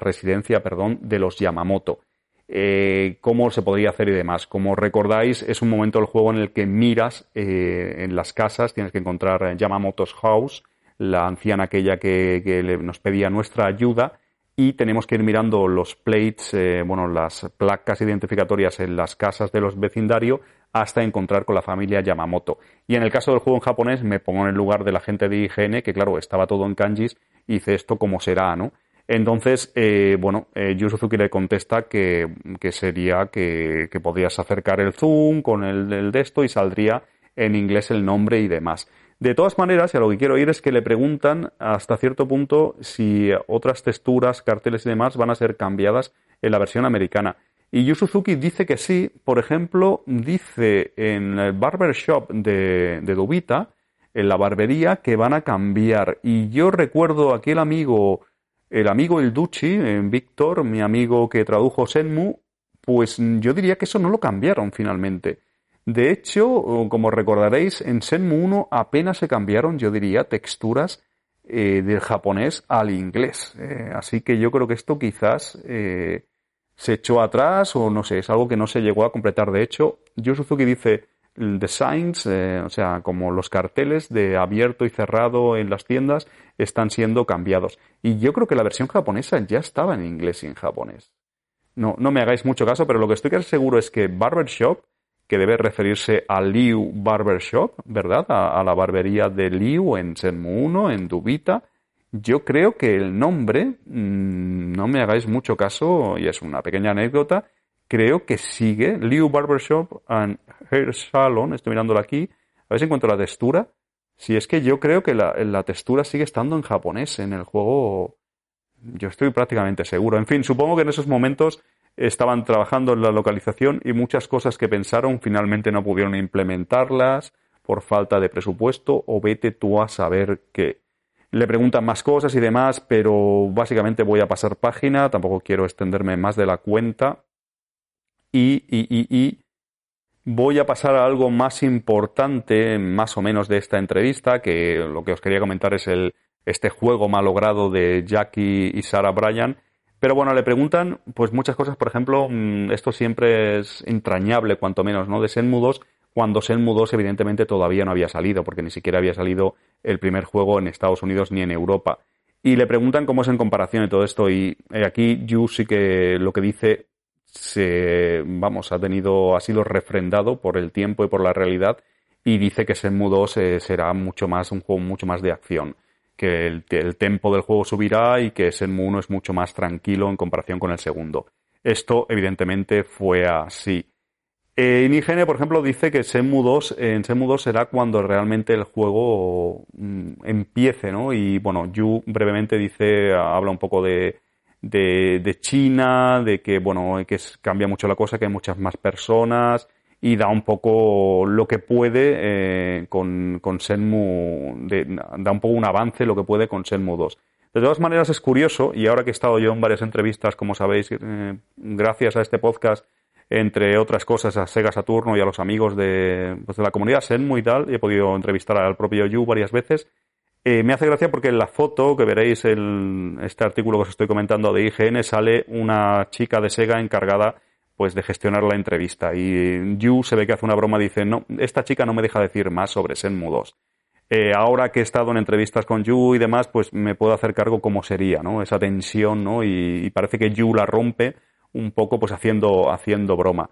Speaker 1: residencia perdón, de los Yamamoto. Eh, cómo se podría hacer y demás. Como recordáis, es un momento del juego en el que miras eh, en las casas, tienes que encontrar Yamamoto's House, la anciana aquella que nos pedía nuestra ayuda, y tenemos que ir mirando los plates, eh, bueno, las placas identificatorias en las casas de los vecindarios hasta encontrar con la familia Yamamoto. Y en el caso del juego en japonés me pongo en el lugar de la gente de IGN, que claro, estaba todo en kanjis, y dice esto como será, ¿no? Entonces, eh, bueno, eh, Suzuki le contesta que, que sería que, que podrías acercar el zoom con el, el de esto y saldría en inglés el nombre y demás. De todas maneras, y a lo que quiero ir es que le preguntan hasta cierto punto si otras texturas, carteles y demás van a ser cambiadas en la versión americana. Y Yu Suzuki dice que sí, por ejemplo, dice en el barbershop de, de Dubita, en la barbería, que van a cambiar. Y yo recuerdo aquel amigo, el amigo El Duchi, en Víctor, mi amigo que tradujo Senmu, pues yo diría que eso no lo cambiaron finalmente. De hecho, como recordaréis, en Senmu 1 apenas se cambiaron, yo diría, texturas eh, del japonés al inglés. Eh, así que yo creo que esto quizás eh, se echó atrás o no sé, es algo que no se llegó a completar. De hecho, Yu Suzuki dice designs, o sea, como los carteles de abierto y cerrado en las tiendas están siendo cambiados. Y yo creo que la versión japonesa ya estaba en inglés y en japonés. No, no me hagáis mucho caso, pero lo que estoy seguro es que Barbershop que debe referirse a Liu Barbershop, ¿verdad? A, la barbería de Liu en Senmu 1, en Dubita. Yo creo que el nombre, mm, no me hagáis mucho caso, y es una pequeña anécdota, creo que sigue Liu Barbershop and Hair Salon, estoy mirándolo aquí, a ver si encuentro la textura. Si es que yo creo que la, la textura sigue estando en japonés en el juego, yo estoy prácticamente seguro. En fin, supongo que en esos momentos estaban trabajando en la localización y muchas cosas que pensaron finalmente no pudieron implementarlas por falta de presupuesto o vete tú a saber qué. Le preguntan más cosas y demás, pero básicamente voy a pasar página, tampoco quiero extenderme más de la cuenta. Y, y, y, y voy a pasar a algo más importante, más o menos, de esta entrevista, que lo que os quería comentar es el, este juego malogrado de Jackie y Sarah Bryan, pero bueno, le preguntan pues muchas cosas, por ejemplo, mm, esto siempre es entrañable, cuanto menos, ¿no? De Senmu 2, cuando Shenmue 2 evidentemente todavía no había salido, porque ni siquiera había salido el primer juego en Estados Unidos ni en Europa. Y le preguntan cómo es en comparación de todo esto, y eh, aquí Yu sí que lo que dice se, vamos, ha tenido, ha sido refrendado por el tiempo y por la realidad, y dice que Shenmue 2 eh, será mucho más, un juego mucho más de acción, que el, el tempo del juego subirá y que Shenmue 1 es mucho más tranquilo en comparación con el segundo. Esto, evidentemente, fue así. En IGN, por ejemplo, dice que Shenmue 2, en Shenmue 2 será cuando realmente el juego mm, empiece, ¿no? Y bueno, Yu brevemente dice, habla un poco de, de, China, de que, bueno, que cambia mucho la cosa, que hay muchas más personas y da un poco lo que puede eh, con, con Shenmue, da un poco un avance lo que puede con Shenmue 2. De todas maneras es curioso, y ahora que he estado yo en varias entrevistas, como sabéis, eh, gracias a este podcast, entre otras cosas, a Sega Saturno y a los amigos de, pues de la comunidad Senmu y tal, he podido entrevistar al propio Yu varias veces. Eh, me hace gracia porque en la foto que veréis en este artículo que os estoy comentando de IGN sale una chica de Sega encargada pues de gestionar la entrevista y Yu se ve que hace una broma dice no esta chica no me deja decir más sobre Senmu 2 eh, ahora que he estado en entrevistas con Yu y demás pues me puedo hacer cargo cómo sería no esa tensión no y, parece que Yu la rompe un poco pues haciendo, haciendo broma.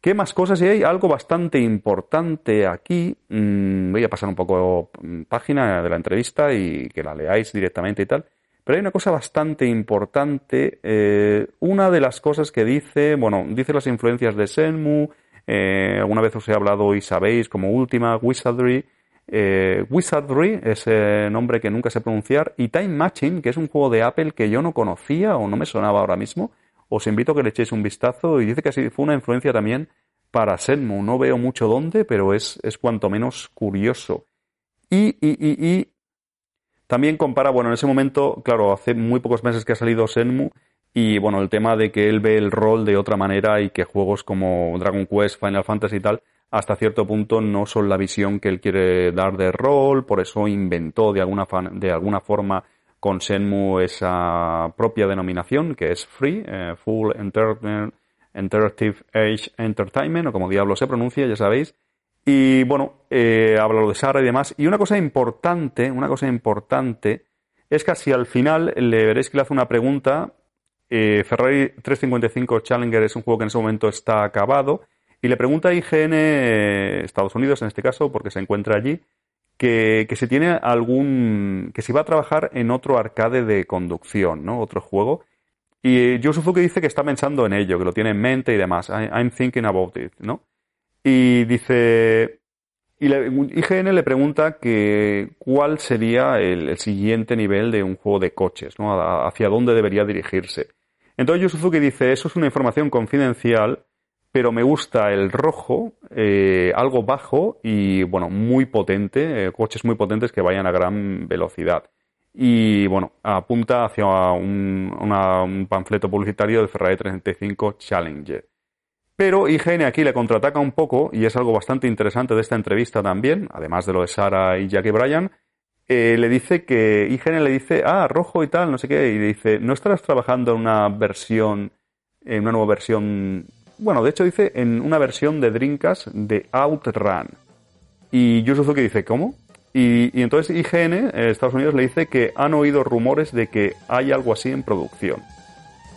Speaker 1: ¿Qué más cosas? Y hay algo bastante importante aquí. Mm, voy a pasar un poco mm, página de la entrevista y que la leáis directamente y tal. Pero hay una cosa bastante importante. Eh, una de las cosas que dice, bueno, dice las influencias de Senmu. Eh, alguna vez os he hablado y sabéis como última, Wizardry. Eh, Wizardry, ese nombre que nunca sé pronunciar. Y Time Matching, que es un juego de Apple que yo no conocía o no me sonaba ahora mismo os invito a que le echéis un vistazo y dice que así fue una influencia también para Senmu. No veo mucho dónde, pero es, es cuanto menos curioso. Y, y, y, y también compara, bueno, en ese momento, claro, hace muy pocos meses que ha salido Senmu y bueno, el tema de que él ve el rol de otra manera y que juegos como Dragon Quest, Final Fantasy y tal, hasta cierto punto no son la visión que él quiere dar de rol, por eso inventó de alguna, de alguna forma con Senmu esa propia denominación que es Free, eh, Full Interactive Age Entertainment, o como diablo se pronuncia, ya sabéis. Y bueno, eh, habla lo de Sara y demás. Y una cosa importante, una cosa importante, es que si al final le veréis que le hace una pregunta. Eh, Ferrari 355 Challenger es un juego que en ese momento está acabado. Y le pregunta a IGN, Estados Unidos en este caso, porque se encuentra allí, que, que se tiene algún. que se va a trabajar en otro arcade de conducción, ¿no? Otro juego. Y que dice que está pensando en ello, que lo tiene en mente y demás. I'm thinking about it, ¿no? Y dice. Y IGN le pregunta que cuál sería el, siguiente nivel de un juego de coches, ¿no? Hacia dónde debería dirigirse. Entonces Yu dice, eso es una información confidencial pero me gusta el rojo, eh, algo bajo y bueno, muy potente, eh, coches muy potentes que vayan a gran velocidad. Y bueno, apunta hacia un, un panfleto publicitario del Ferrari 35 Challenger. Pero IGN aquí le contraataca un poco, y es algo bastante interesante de esta entrevista también, además de lo de Sara y Jackie Bryan, eh, le dice que IGN le dice, ah, rojo y tal, no sé qué, y le dice, ¿no estarás trabajando en una versión, en una nueva versión bueno, de hecho dice en una versión de Dreamcast de Outrun. Y Yu Suzuki dice, ¿cómo? Y, entonces IGN, eh, Estados Unidos, le dice que han oído rumores de que hay algo así en producción.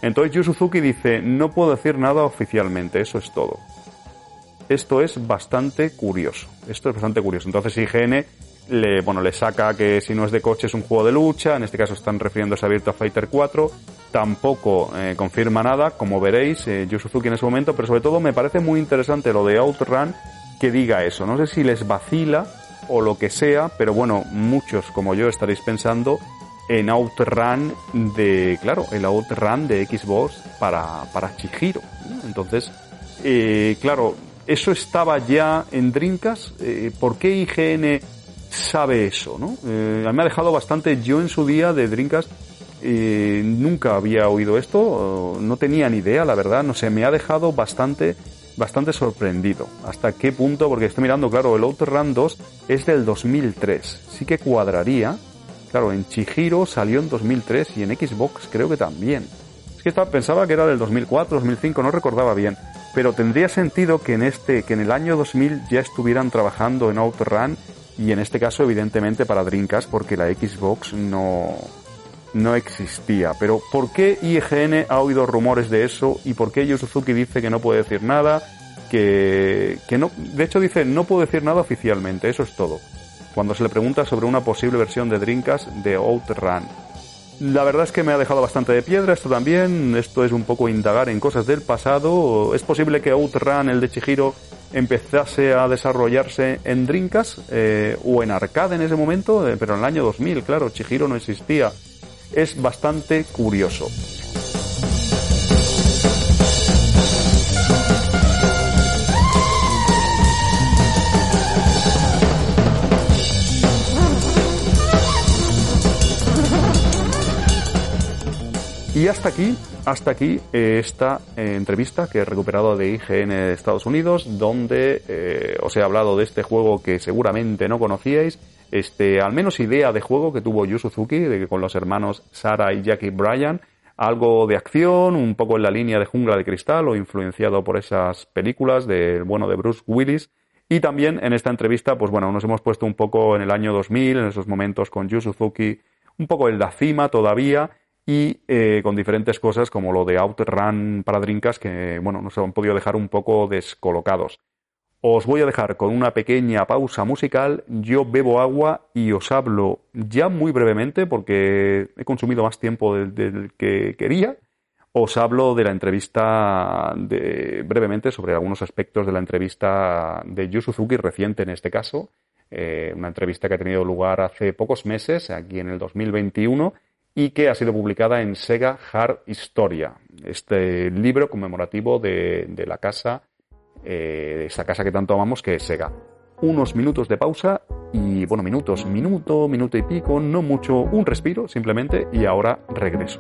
Speaker 1: Entonces Yu Suzuki dice, no puedo decir nada oficialmente, eso es todo. Esto es bastante curioso. Esto es bastante curioso. Entonces IGN le, bueno, le saca que si no es de coche es un juego de lucha, en este caso están refiriéndose a Virtua Fighter 4, tampoco eh, confirma nada, como veréis, eh, Yu Suzuki en ese momento, pero sobre todo me parece muy interesante lo de Outrun que diga eso. No sé si les vacila o lo que sea, pero bueno, muchos como yo estaréis pensando en Outrun de, claro, el Outrun de Xbox para, para Chihiro. Entonces, eh, claro, eso estaba ya en Dreamcast. Eh, ¿Por qué IGN sabe eso? ¿no? Eh, me ha dejado bastante, yo en su día de Dreamcast eh, nunca había oído esto, no tenía ni idea, la verdad, no sé, me ha dejado bastante, bastante sorprendido. ¿Hasta qué punto? Porque estoy mirando, claro, el Outrun 2 es del 2003, sí que cuadraría. Claro, en Chihiro salió en 2003 y en Xbox creo que también. Es que estaba, pensaba que era del 2004, 2005, no recordaba bien. pero tendría sentido que en este, que en el año 2000 ya estuvieran trabajando en Outrun y en este caso evidentemente para Dreamcast porque la Xbox no, no existía. Pero ¿por qué IGN ha oído rumores de eso y por qué Yu Suzuki dice que no puede decir nada? Que, que no, de hecho dice no puedo decir nada oficialmente, eso es todo. Cuando se le pregunta sobre una posible versión de Dreamcast de Outrun. La verdad es que me ha dejado bastante de piedra esto también. Esto es un poco indagar en cosas del pasado. Es posible que Outrun, el de Chihiro, empezase a desarrollarse en Dreamcast eh, o en arcade en ese momento, eh, pero en el año 2000, claro, Chihiro no existía. Es bastante curioso. Y hasta aquí, hasta aquí eh, esta eh, entrevista que he recuperado de IGN de Estados Unidos, donde eh, os he hablado de este juego que seguramente no conocíais, este, al menos idea de juego que tuvo Yu Suzuki, de que con los hermanos Sara y Jackie Bryan, algo de acción, un poco en la línea de Jungla de Cristal o influenciado por esas películas del bueno de Bruce Willis. Y también en esta entrevista, pues bueno, nos hemos puesto un poco en el año 2000, en esos momentos con Yu Suzuki, un poco en la cima todavía, y eh, con diferentes cosas como lo de Outrun para Drinkas que, bueno, nos han podido dejar un poco descolocados. Os voy a dejar con una pequeña pausa musical, yo bebo agua y os hablo ya muy brevemente porque he consumido más tiempo del, que quería. Os hablo de la entrevista de, brevemente sobre algunos aspectos de la entrevista de Yu Suzuki reciente en este caso, eh, una entrevista que ha tenido lugar hace pocos meses, aquí en el 2021, y que ha sido publicada en Sega Hard Historia, este libro conmemorativo de, la casa, eh, esa casa que tanto amamos que es Sega. Unos minutos de pausa y, bueno, minutos, minuto, minuto y pico, no mucho, un respiro simplemente y ahora regreso.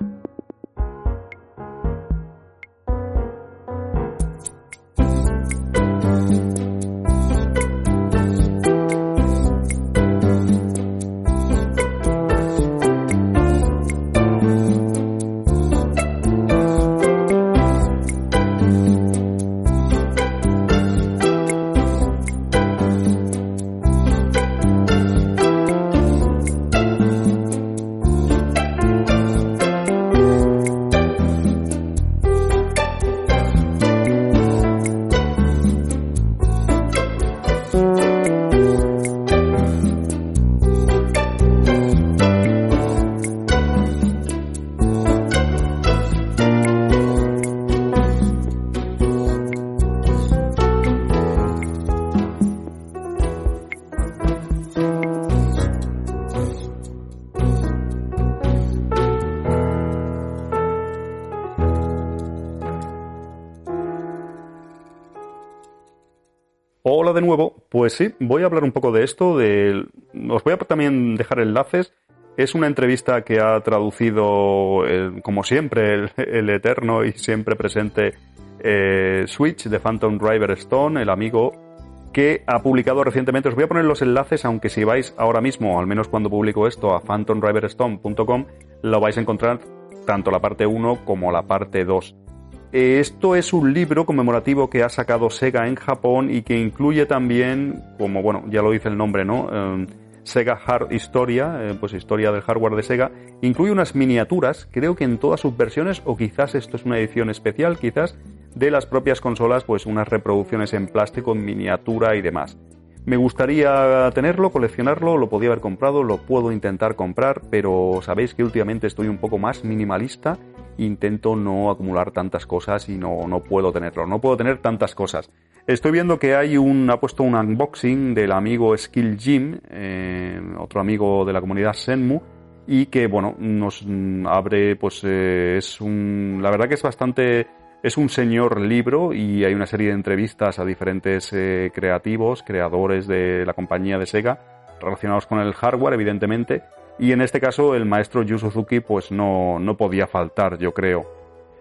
Speaker 1: De nuevo, pues sí, voy a hablar un poco de esto. De, os voy a también dejar enlaces. Es una entrevista que ha traducido, como siempre, el, eterno y siempre presente eh, Switch de Phantom Driver Stone, el amigo que ha publicado recientemente. Os voy a poner los enlaces, aunque si vais ahora mismo, al menos cuando publico esto, a phantomdriverstone.com, lo vais a encontrar tanto la parte 1 como la parte 2. Eh, esto es un libro conmemorativo que ha sacado Sega en Japón y que incluye también, como bueno, ya lo dice el nombre, ¿no? Em, Sega Hard Historia, eh, pues historia del hardware de Sega, incluye unas miniaturas, creo que en todas sus versiones, o quizás esto es una edición especial, quizás, de las propias consolas, pues unas reproducciones en plástico, en miniatura y demás. Me gustaría tenerlo, coleccionarlo, lo podía haber comprado, lo puedo intentar comprar, pero sabéis que últimamente estoy un poco más minimalista intento no acumular tantas cosas y no, no puedo tenerlo, no puedo tener tantas cosas. Estoy viendo que hay un, ha puesto un unboxing del amigo Skill Jim, eh, otro amigo de la comunidad Senmu, y que, bueno, nos abre, pues eh, es un, la verdad que es bastante, es un señor libro y hay una serie de entrevistas a diferentes eh, creativos, creadores de la compañía de Sega, relacionados con el hardware, evidentemente, y en este caso el maestro Yu Suzuki pues no, no podía faltar, yo creo.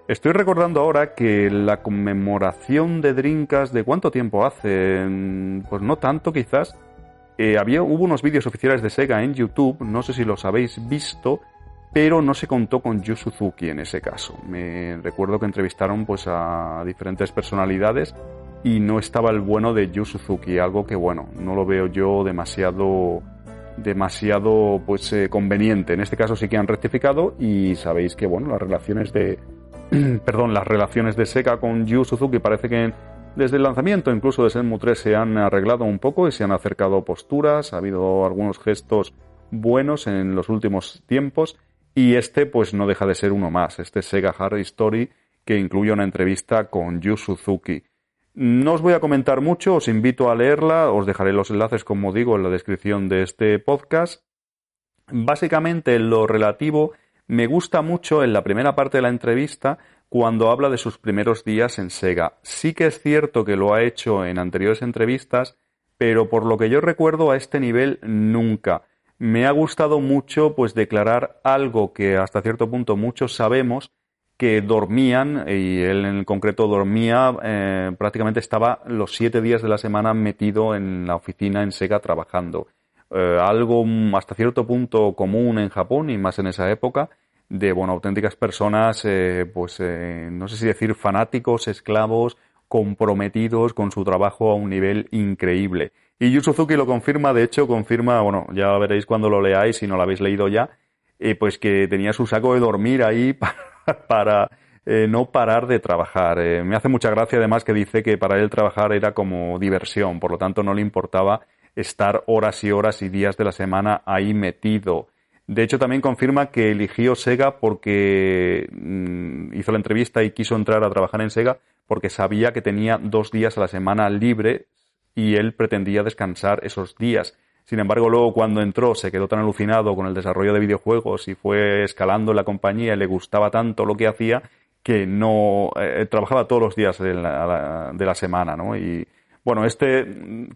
Speaker 1: Estoy recordando ahora que la conmemoración de Drinkas, ¿de cuánto tiempo hace? Pues no tanto quizás. Eh, había, hubo unos vídeos oficiales de Sega en YouTube, no sé si los habéis visto, pero no se contó con Yu Suzuki en ese caso. Me recuerdo que entrevistaron pues a diferentes personalidades y no estaba el bueno de Yu Suzuki, algo que bueno, no lo veo yo demasiado demasiado pues eh, conveniente. En este caso sí que han rectificado y sabéis que bueno, las relaciones de *clears throat* perdón, las relaciones de Sega con Yu Suzuki parece que desde el lanzamiento incluso de Shenmue 3 se han arreglado un poco y se han acercado posturas, ha habido algunos gestos buenos en los últimos tiempos y este pues no deja de ser uno más, este Sega Hard Story que incluye una entrevista con Yu Suzuki. No os voy a comentar mucho, os invito a leerla, os dejaré los enlaces como digo en la descripción de este podcast. Básicamente lo relativo me gusta mucho en la primera parte de la entrevista cuando habla de sus primeros días en Sega. Sí que es cierto que lo ha hecho en anteriores entrevistas, pero por lo que yo recuerdo a este nivel nunca me ha gustado mucho pues declarar algo que hasta cierto punto muchos sabemos que dormían y él en concreto dormía eh, prácticamente estaba los siete días de la semana metido en la oficina en Sega trabajando. Eh, algo hasta cierto punto común en Japón y más en esa época de bueno auténticas personas eh, pues no sé si decir fanáticos esclavos comprometidos con su trabajo a un nivel increíble. Y Yu Suzuki lo confirma, de hecho, confirma, bueno, ya veréis cuando lo leáis, si no lo habéis leído ya, eh, pues que tenía su saco de dormir ahí *laughs* para, *laughs* eh, no parar de trabajar. Eh, me hace mucha gracia además que dice que para él trabajar era como diversión, por lo tanto no le importaba estar horas y horas y días de la semana ahí metido. De hecho, también confirma que eligió Sega porque mm, hizo la entrevista y quiso entrar a trabajar en Sega porque sabía que tenía dos días a la semana libre y él pretendía descansar esos días. Sin embargo, luego cuando entró se quedó tan alucinado con el desarrollo de videojuegos y fue escalando la compañía y le gustaba tanto lo que hacía que no eh, trabajaba todos los días de la, de la, semana, ¿no? Y bueno, este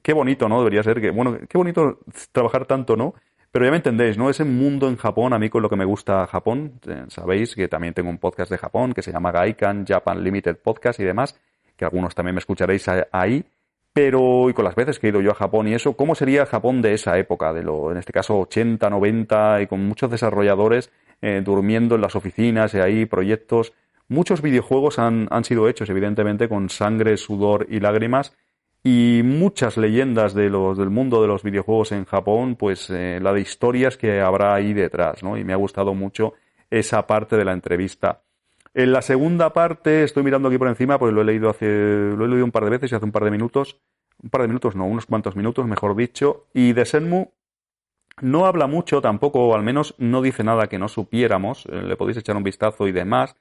Speaker 1: qué bonito, ¿no? Debería ser que bueno, qué bonito trabajar tanto, ¿no? Pero ya me entendéis, ¿no? Ese mundo en Japón, a mí con lo que me gusta Japón, eh, sabéis que también tengo un podcast de Japón que se llama Gaikan Japan Limited Podcast y demás, que algunos también me escucharéis ahí. Pero, y con las veces que he ido yo a Japón y eso, ¿cómo sería Japón de esa época? De lo, en este caso 80, 90 y con muchos desarrolladores eh, durmiendo en las oficinas y ahí proyectos. Muchos videojuegos han, han sido hechos, evidentemente, con sangre, sudor y lágrimas. Y muchas leyendas de los, del mundo de los videojuegos en Japón, pues eh, la de historias que habrá ahí detrás, ¿no? Y me ha gustado mucho esa parte de la entrevista. En la segunda parte, estoy mirando aquí por encima, porque lo he leído hace, lo he leído un par de veces y hace un par de minutos, un par de minutos no, unos cuantos minutos, mejor dicho, y de Senmu no habla mucho tampoco, o al menos no dice nada que no supiéramos, eh, le podéis echar un vistazo y demás.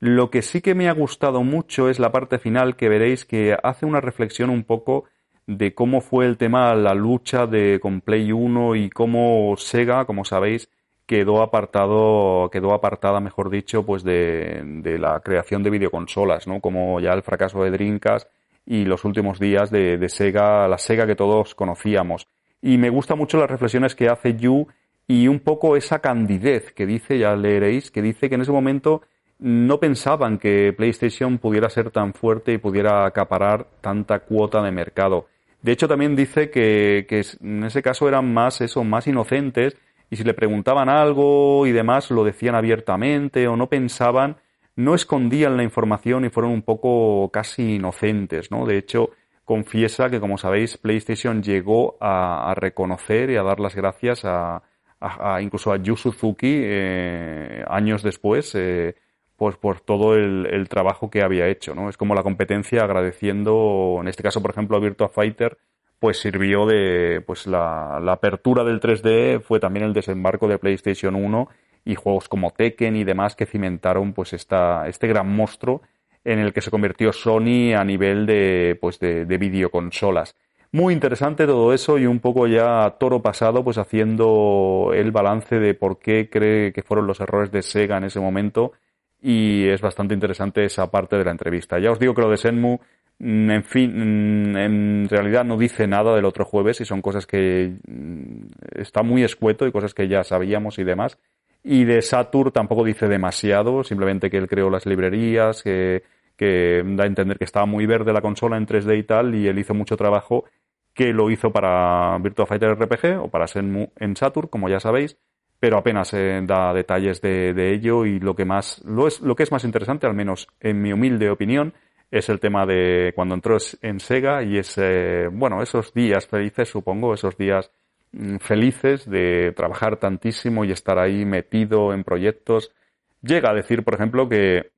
Speaker 1: Lo que sí que me ha gustado mucho es la parte final que veréis que hace una reflexión un poco de cómo fue el tema, la lucha de con Play 1 y cómo Sega, como sabéis, quedó apartado, quedó apartada, mejor dicho, pues de, de, la creación de videoconsolas, ¿no? Como ya el fracaso de Dreamcast y los últimos días de, de, Sega, la Sega que todos conocíamos. Y me gusta mucho las reflexiones que hace Yu y un poco esa candidez que dice, ya leeréis, que dice que en ese momento no pensaban que PlayStation pudiera ser tan fuerte y pudiera acaparar tanta cuota de mercado. De hecho, también dice que, que en ese caso eran más eso, más inocentes y si le preguntaban algo y demás lo decían abiertamente o no pensaban, no escondían la información y fueron un poco casi inocentes, ¿no? De hecho, confiesa que, como sabéis, PlayStation llegó a, reconocer y a dar las gracias a, incluso a Yu Suzuki eh, años después, eh, pues por todo el, el, trabajo que había hecho, ¿no? Es como la competencia agradeciendo, en este caso, por ejemplo, a Virtua Fighter, pues sirvió de, pues la, apertura del 3D fue también el desembarco de PlayStation 1 y juegos como Tekken y demás que cimentaron pues esta, este gran monstruo en el que se convirtió Sony a nivel de, pues de, de videoconsolas. Muy interesante todo eso y un poco ya toro pasado, pues haciendo el balance de por qué cree que fueron los errores de Sega en ese momento y es bastante interesante esa parte de la entrevista. Ya os digo que lo de Senmu en fin, mm, en realidad no dice nada del otro jueves y son cosas que mm, está muy escueto y cosas que ya sabíamos y demás. Y de Saturn tampoco dice demasiado, simplemente que él creó las librerías, que, da a entender que estaba muy verde la consola en 3D y tal, y él hizo mucho trabajo que lo hizo para Virtua Fighter RPG o para Senmu en Saturn, como ya sabéis, pero apenas eh, da detalles de, ello y lo que más lo, es, lo que es más interesante, al menos en mi humilde opinión, es el tema de cuando entró en Sega y es, bueno, esos días felices, supongo, esos días mm, felices de trabajar tantísimo y estar ahí metido en proyectos. Llega a decir, por ejemplo, que,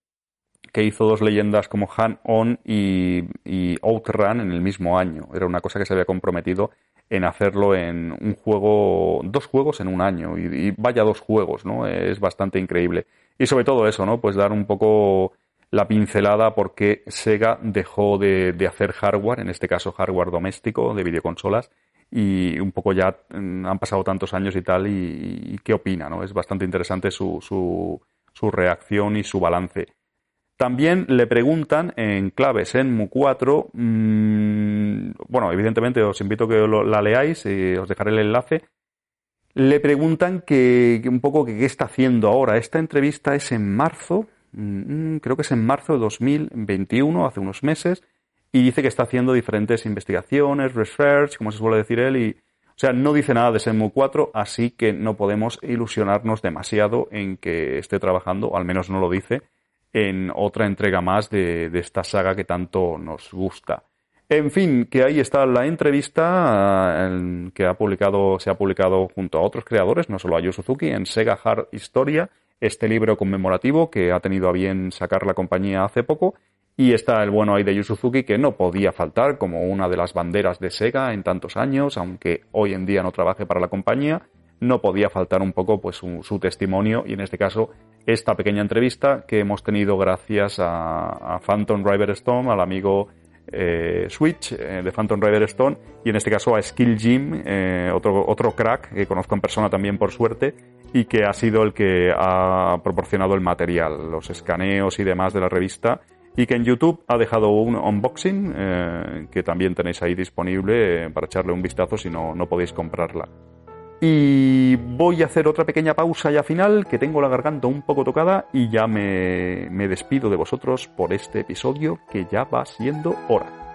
Speaker 1: que hizo dos leyendas como Han On y, y Outrun en el mismo año. Era una cosa que se había comprometido en hacerlo en un juego, dos juegos en un año. Y, vaya dos juegos, ¿no? Es bastante increíble. Y sobre todo eso, ¿no? Pues dar un poco la pincelada porque Sega dejó de, hacer hardware, en este caso hardware doméstico de videoconsolas, y un poco ya mm, han pasado tantos años y tal, y, qué opina, ¿no? Es bastante interesante su, su, su reacción y su balance. También le preguntan en claves en MU4, mm, bueno, evidentemente os invito a que la leáis y os dejaré el enlace. Le preguntan que, un poco que qué está haciendo ahora. Esta entrevista es en marzo, mm, creo que es en marzo de 2021, hace unos meses, y dice que está haciendo diferentes investigaciones, research, como se suele decir él, y, o sea, no dice nada de Shenmue 4, así que no podemos ilusionarnos demasiado en que esté trabajando, al menos no lo dice, en otra entrega más de, esta saga que tanto nos gusta. En fin, que ahí está la entrevista que ha publicado, se ha publicado junto a otros creadores, no solo a Yu Suzuki, en Sega Hard Historia, este libro conmemorativo que ha tenido a bien sacar la compañía hace poco. Y está el bueno ahí de Yu Suzuki que no podía faltar como una de las banderas de Sega en tantos años, aunque hoy en día no trabaje para la compañía, no podía faltar un poco pues su testimonio y en este caso esta pequeña entrevista que hemos tenido gracias a, Phantom River Stone, al amigo eh, Switch eh, de Phantom River Stone y en este caso a Skill Jim, eh, otro, otro crack que conozco en persona también por suerte y que ha sido el que ha proporcionado el material, los escaneos y demás de la revista y que en YouTube ha dejado un unboxing que también tenéis ahí disponible para echarle un vistazo si no, no podéis comprarla. Y voy a hacer otra pequeña pausa ya final, que tengo la garganta un poco tocada y ya me, me despido de vosotros por este episodio que ya va siendo hora.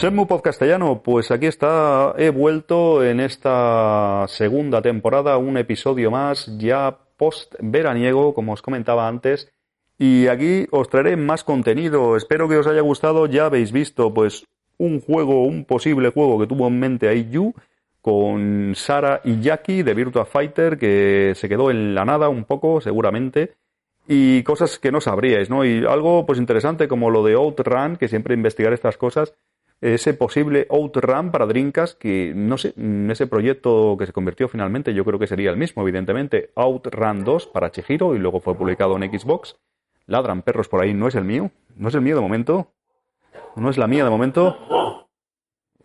Speaker 1: Shenmue Podcastellano, pues aquí está, he vuelto en esta segunda temporada, un episodio más ya post veraniego, como os comentaba antes, y aquí os traeré más contenido. Espero que os haya gustado. Ya habéis visto, pues, un juego, un posible juego que tuvo en mente ahí Yu con Sara y Jackie de Virtua Fighter, que se quedó en la nada un poco, seguramente, y cosas que no sabríais, ¿no? Y algo, pues, interesante como lo de Outrun, que siempre investigar estas cosas ese posible Outrun para Dreamcast, que no sé, ese proyecto que se convirtió finalmente, yo creo que sería el mismo, evidentemente, Outrun 2 para Chihiro y luego fue publicado en Xbox. Ladran perros por ahí, no es el mío, no es el mío de momento, no es la mía de momento.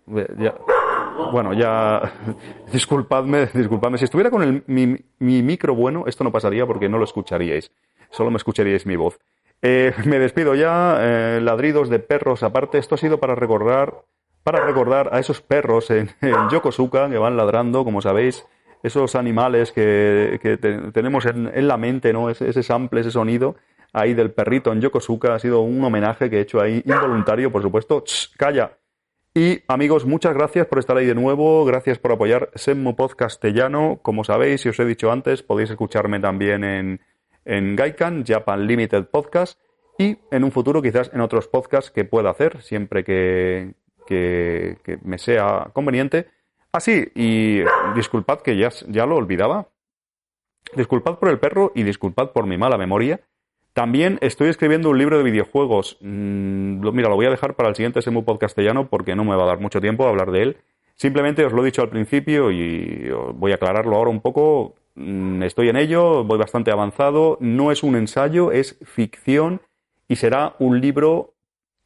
Speaker 1: bueno, ya, *laughs* disculpadme, disculpadme, si estuviera con mi, mi micro bueno, esto no pasaría porque no lo escucharíais, solo me escucharíais mi voz. Eh, me despido ya, eh, ladridos de perros aparte. Esto ha sido para recordar, para recordar a esos perros en, *laughs* Yokosuka que van ladrando, como sabéis, esos animales que, tenemos en, la mente, ¿no? Ese, ese, sample, ese sonido ahí del perrito en Yokosuka ha sido un homenaje que he hecho ahí, involuntario, por supuesto. calla. Y amigos, muchas gracias por estar ahí de nuevo, gracias por apoyar Senmu Podcastellano. Como sabéis, y os he dicho antes, podéis escucharme también en en Gaikan, Japan Limited Podcast, y en un futuro quizás en otros podcasts que pueda hacer, siempre que, que, me sea conveniente. Así, ah, y disculpad que ya, ya lo olvidaba. Disculpad por el perro y disculpad por mi mala memoria, También estoy escribiendo un libro de videojuegos. Mm, mira, lo voy a dejar para el siguiente Semu Podcastellano porque no me va a dar mucho tiempo a hablar de él. Simplemente os lo he dicho al principio y voy a aclararlo ahora un poco. Mm, estoy en ello, voy bastante avanzado. No es un ensayo, es ficción y será un libro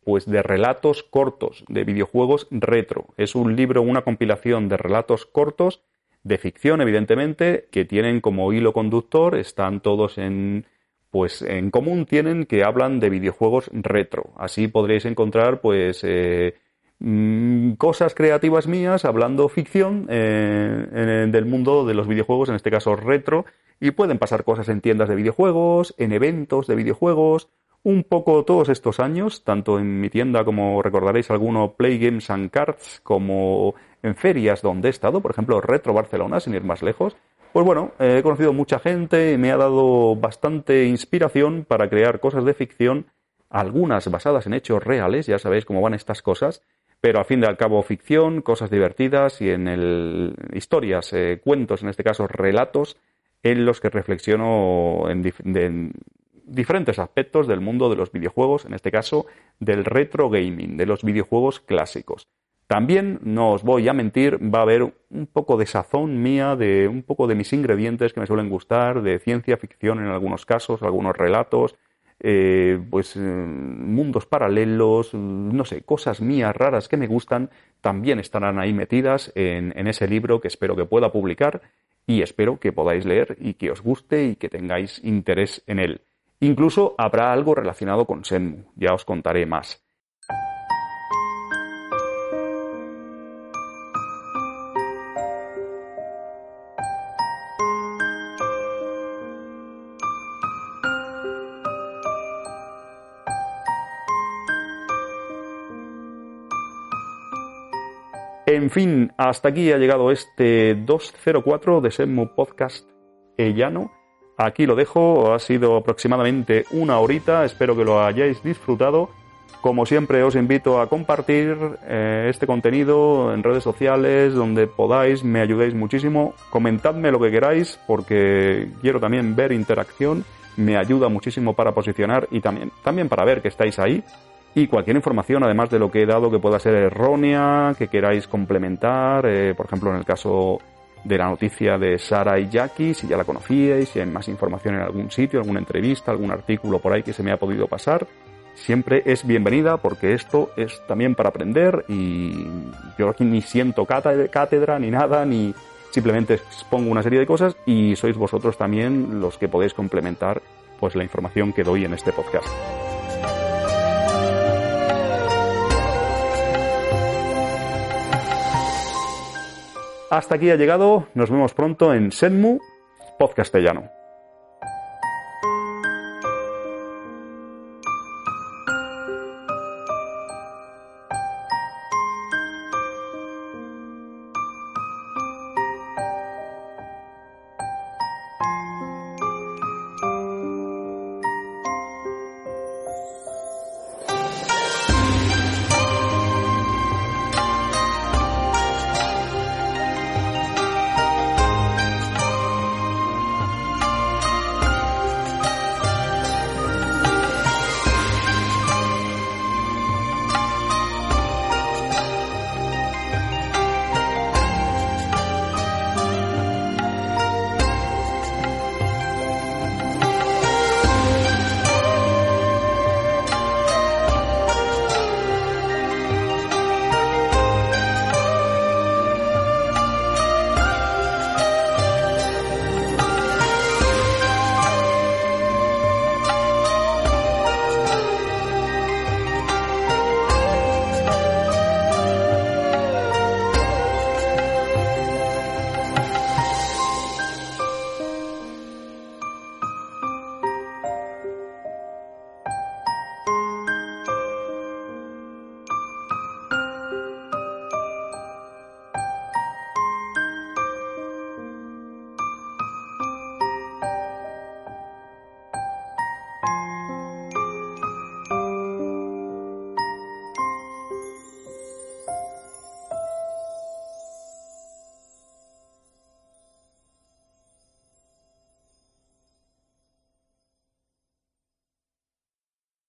Speaker 1: pues de relatos cortos de videojuegos retro. Es un libro, una compilación de relatos cortos de ficción, evidentemente, que tienen como hilo conductor, están todos en pues en común tienen que hablan de videojuegos retro. Así podréis encontrar pues eh, mm, cosas creativas mías hablando ficción eh, del mundo de los videojuegos, en este caso retro, y pueden pasar cosas en tiendas de videojuegos, en eventos de videojuegos, un poco todos estos años, tanto en mi tienda como recordaréis alguno Play Games and Cards, como en ferias donde he estado, por ejemplo Retro Barcelona, sin ir más lejos, pues bueno, he conocido mucha gente me ha dado bastante inspiración para crear cosas de ficción, algunas basadas en hechos reales, ya sabéis cómo van estas cosas, pero al fin y al cabo ficción, cosas divertidas y en el historias, eh, cuentos, en este caso relatos, en los que reflexiono en, en diferentes aspectos del mundo de los videojuegos, en este caso del retro gaming, de los videojuegos clásicos. También, no os voy a mentir, va a haber un poco de sazón mía, de un poco de mis ingredientes que me suelen gustar, de ciencia ficción en algunos casos, algunos relatos, eh, pues eh, mundos paralelos, no sé, cosas mías raras que me gustan, también estarán ahí metidas en, en ese libro que espero que pueda publicar y espero que podáis leer y que os guste y que tengáis interés en él. Incluso habrá algo relacionado con Senmu, ya os contaré más. En fin, hasta aquí ha llegado este 204 de Senmu Podcast Ellano. Aquí lo dejo, ha sido aproximadamente una horita, espero que lo hayáis disfrutado. Como siempre os invito a compartir eh, este contenido en redes sociales, donde podáis, me ayudéis muchísimo. Comentadme lo que queráis, porque quiero también ver interacción, me ayuda muchísimo para posicionar y también, también para ver que estáis ahí y cualquier información, además de lo que he dado, que pueda ser errónea, que queráis complementar, eh, por ejemplo, en el caso de la noticia de Sara y Jackie, si ya la conocíais, si hay más información en algún sitio, alguna entrevista, algún artículo por ahí que se me ha podido pasar, siempre es bienvenida porque esto es también para aprender y yo aquí ni siento cátedra ni nada, ni simplemente expongo una serie de cosas y sois vosotros también los que podéis complementar pues la información que doy en este podcast. Hasta aquí ha llegado, nos vemos pronto en Senmu, Podcastellano.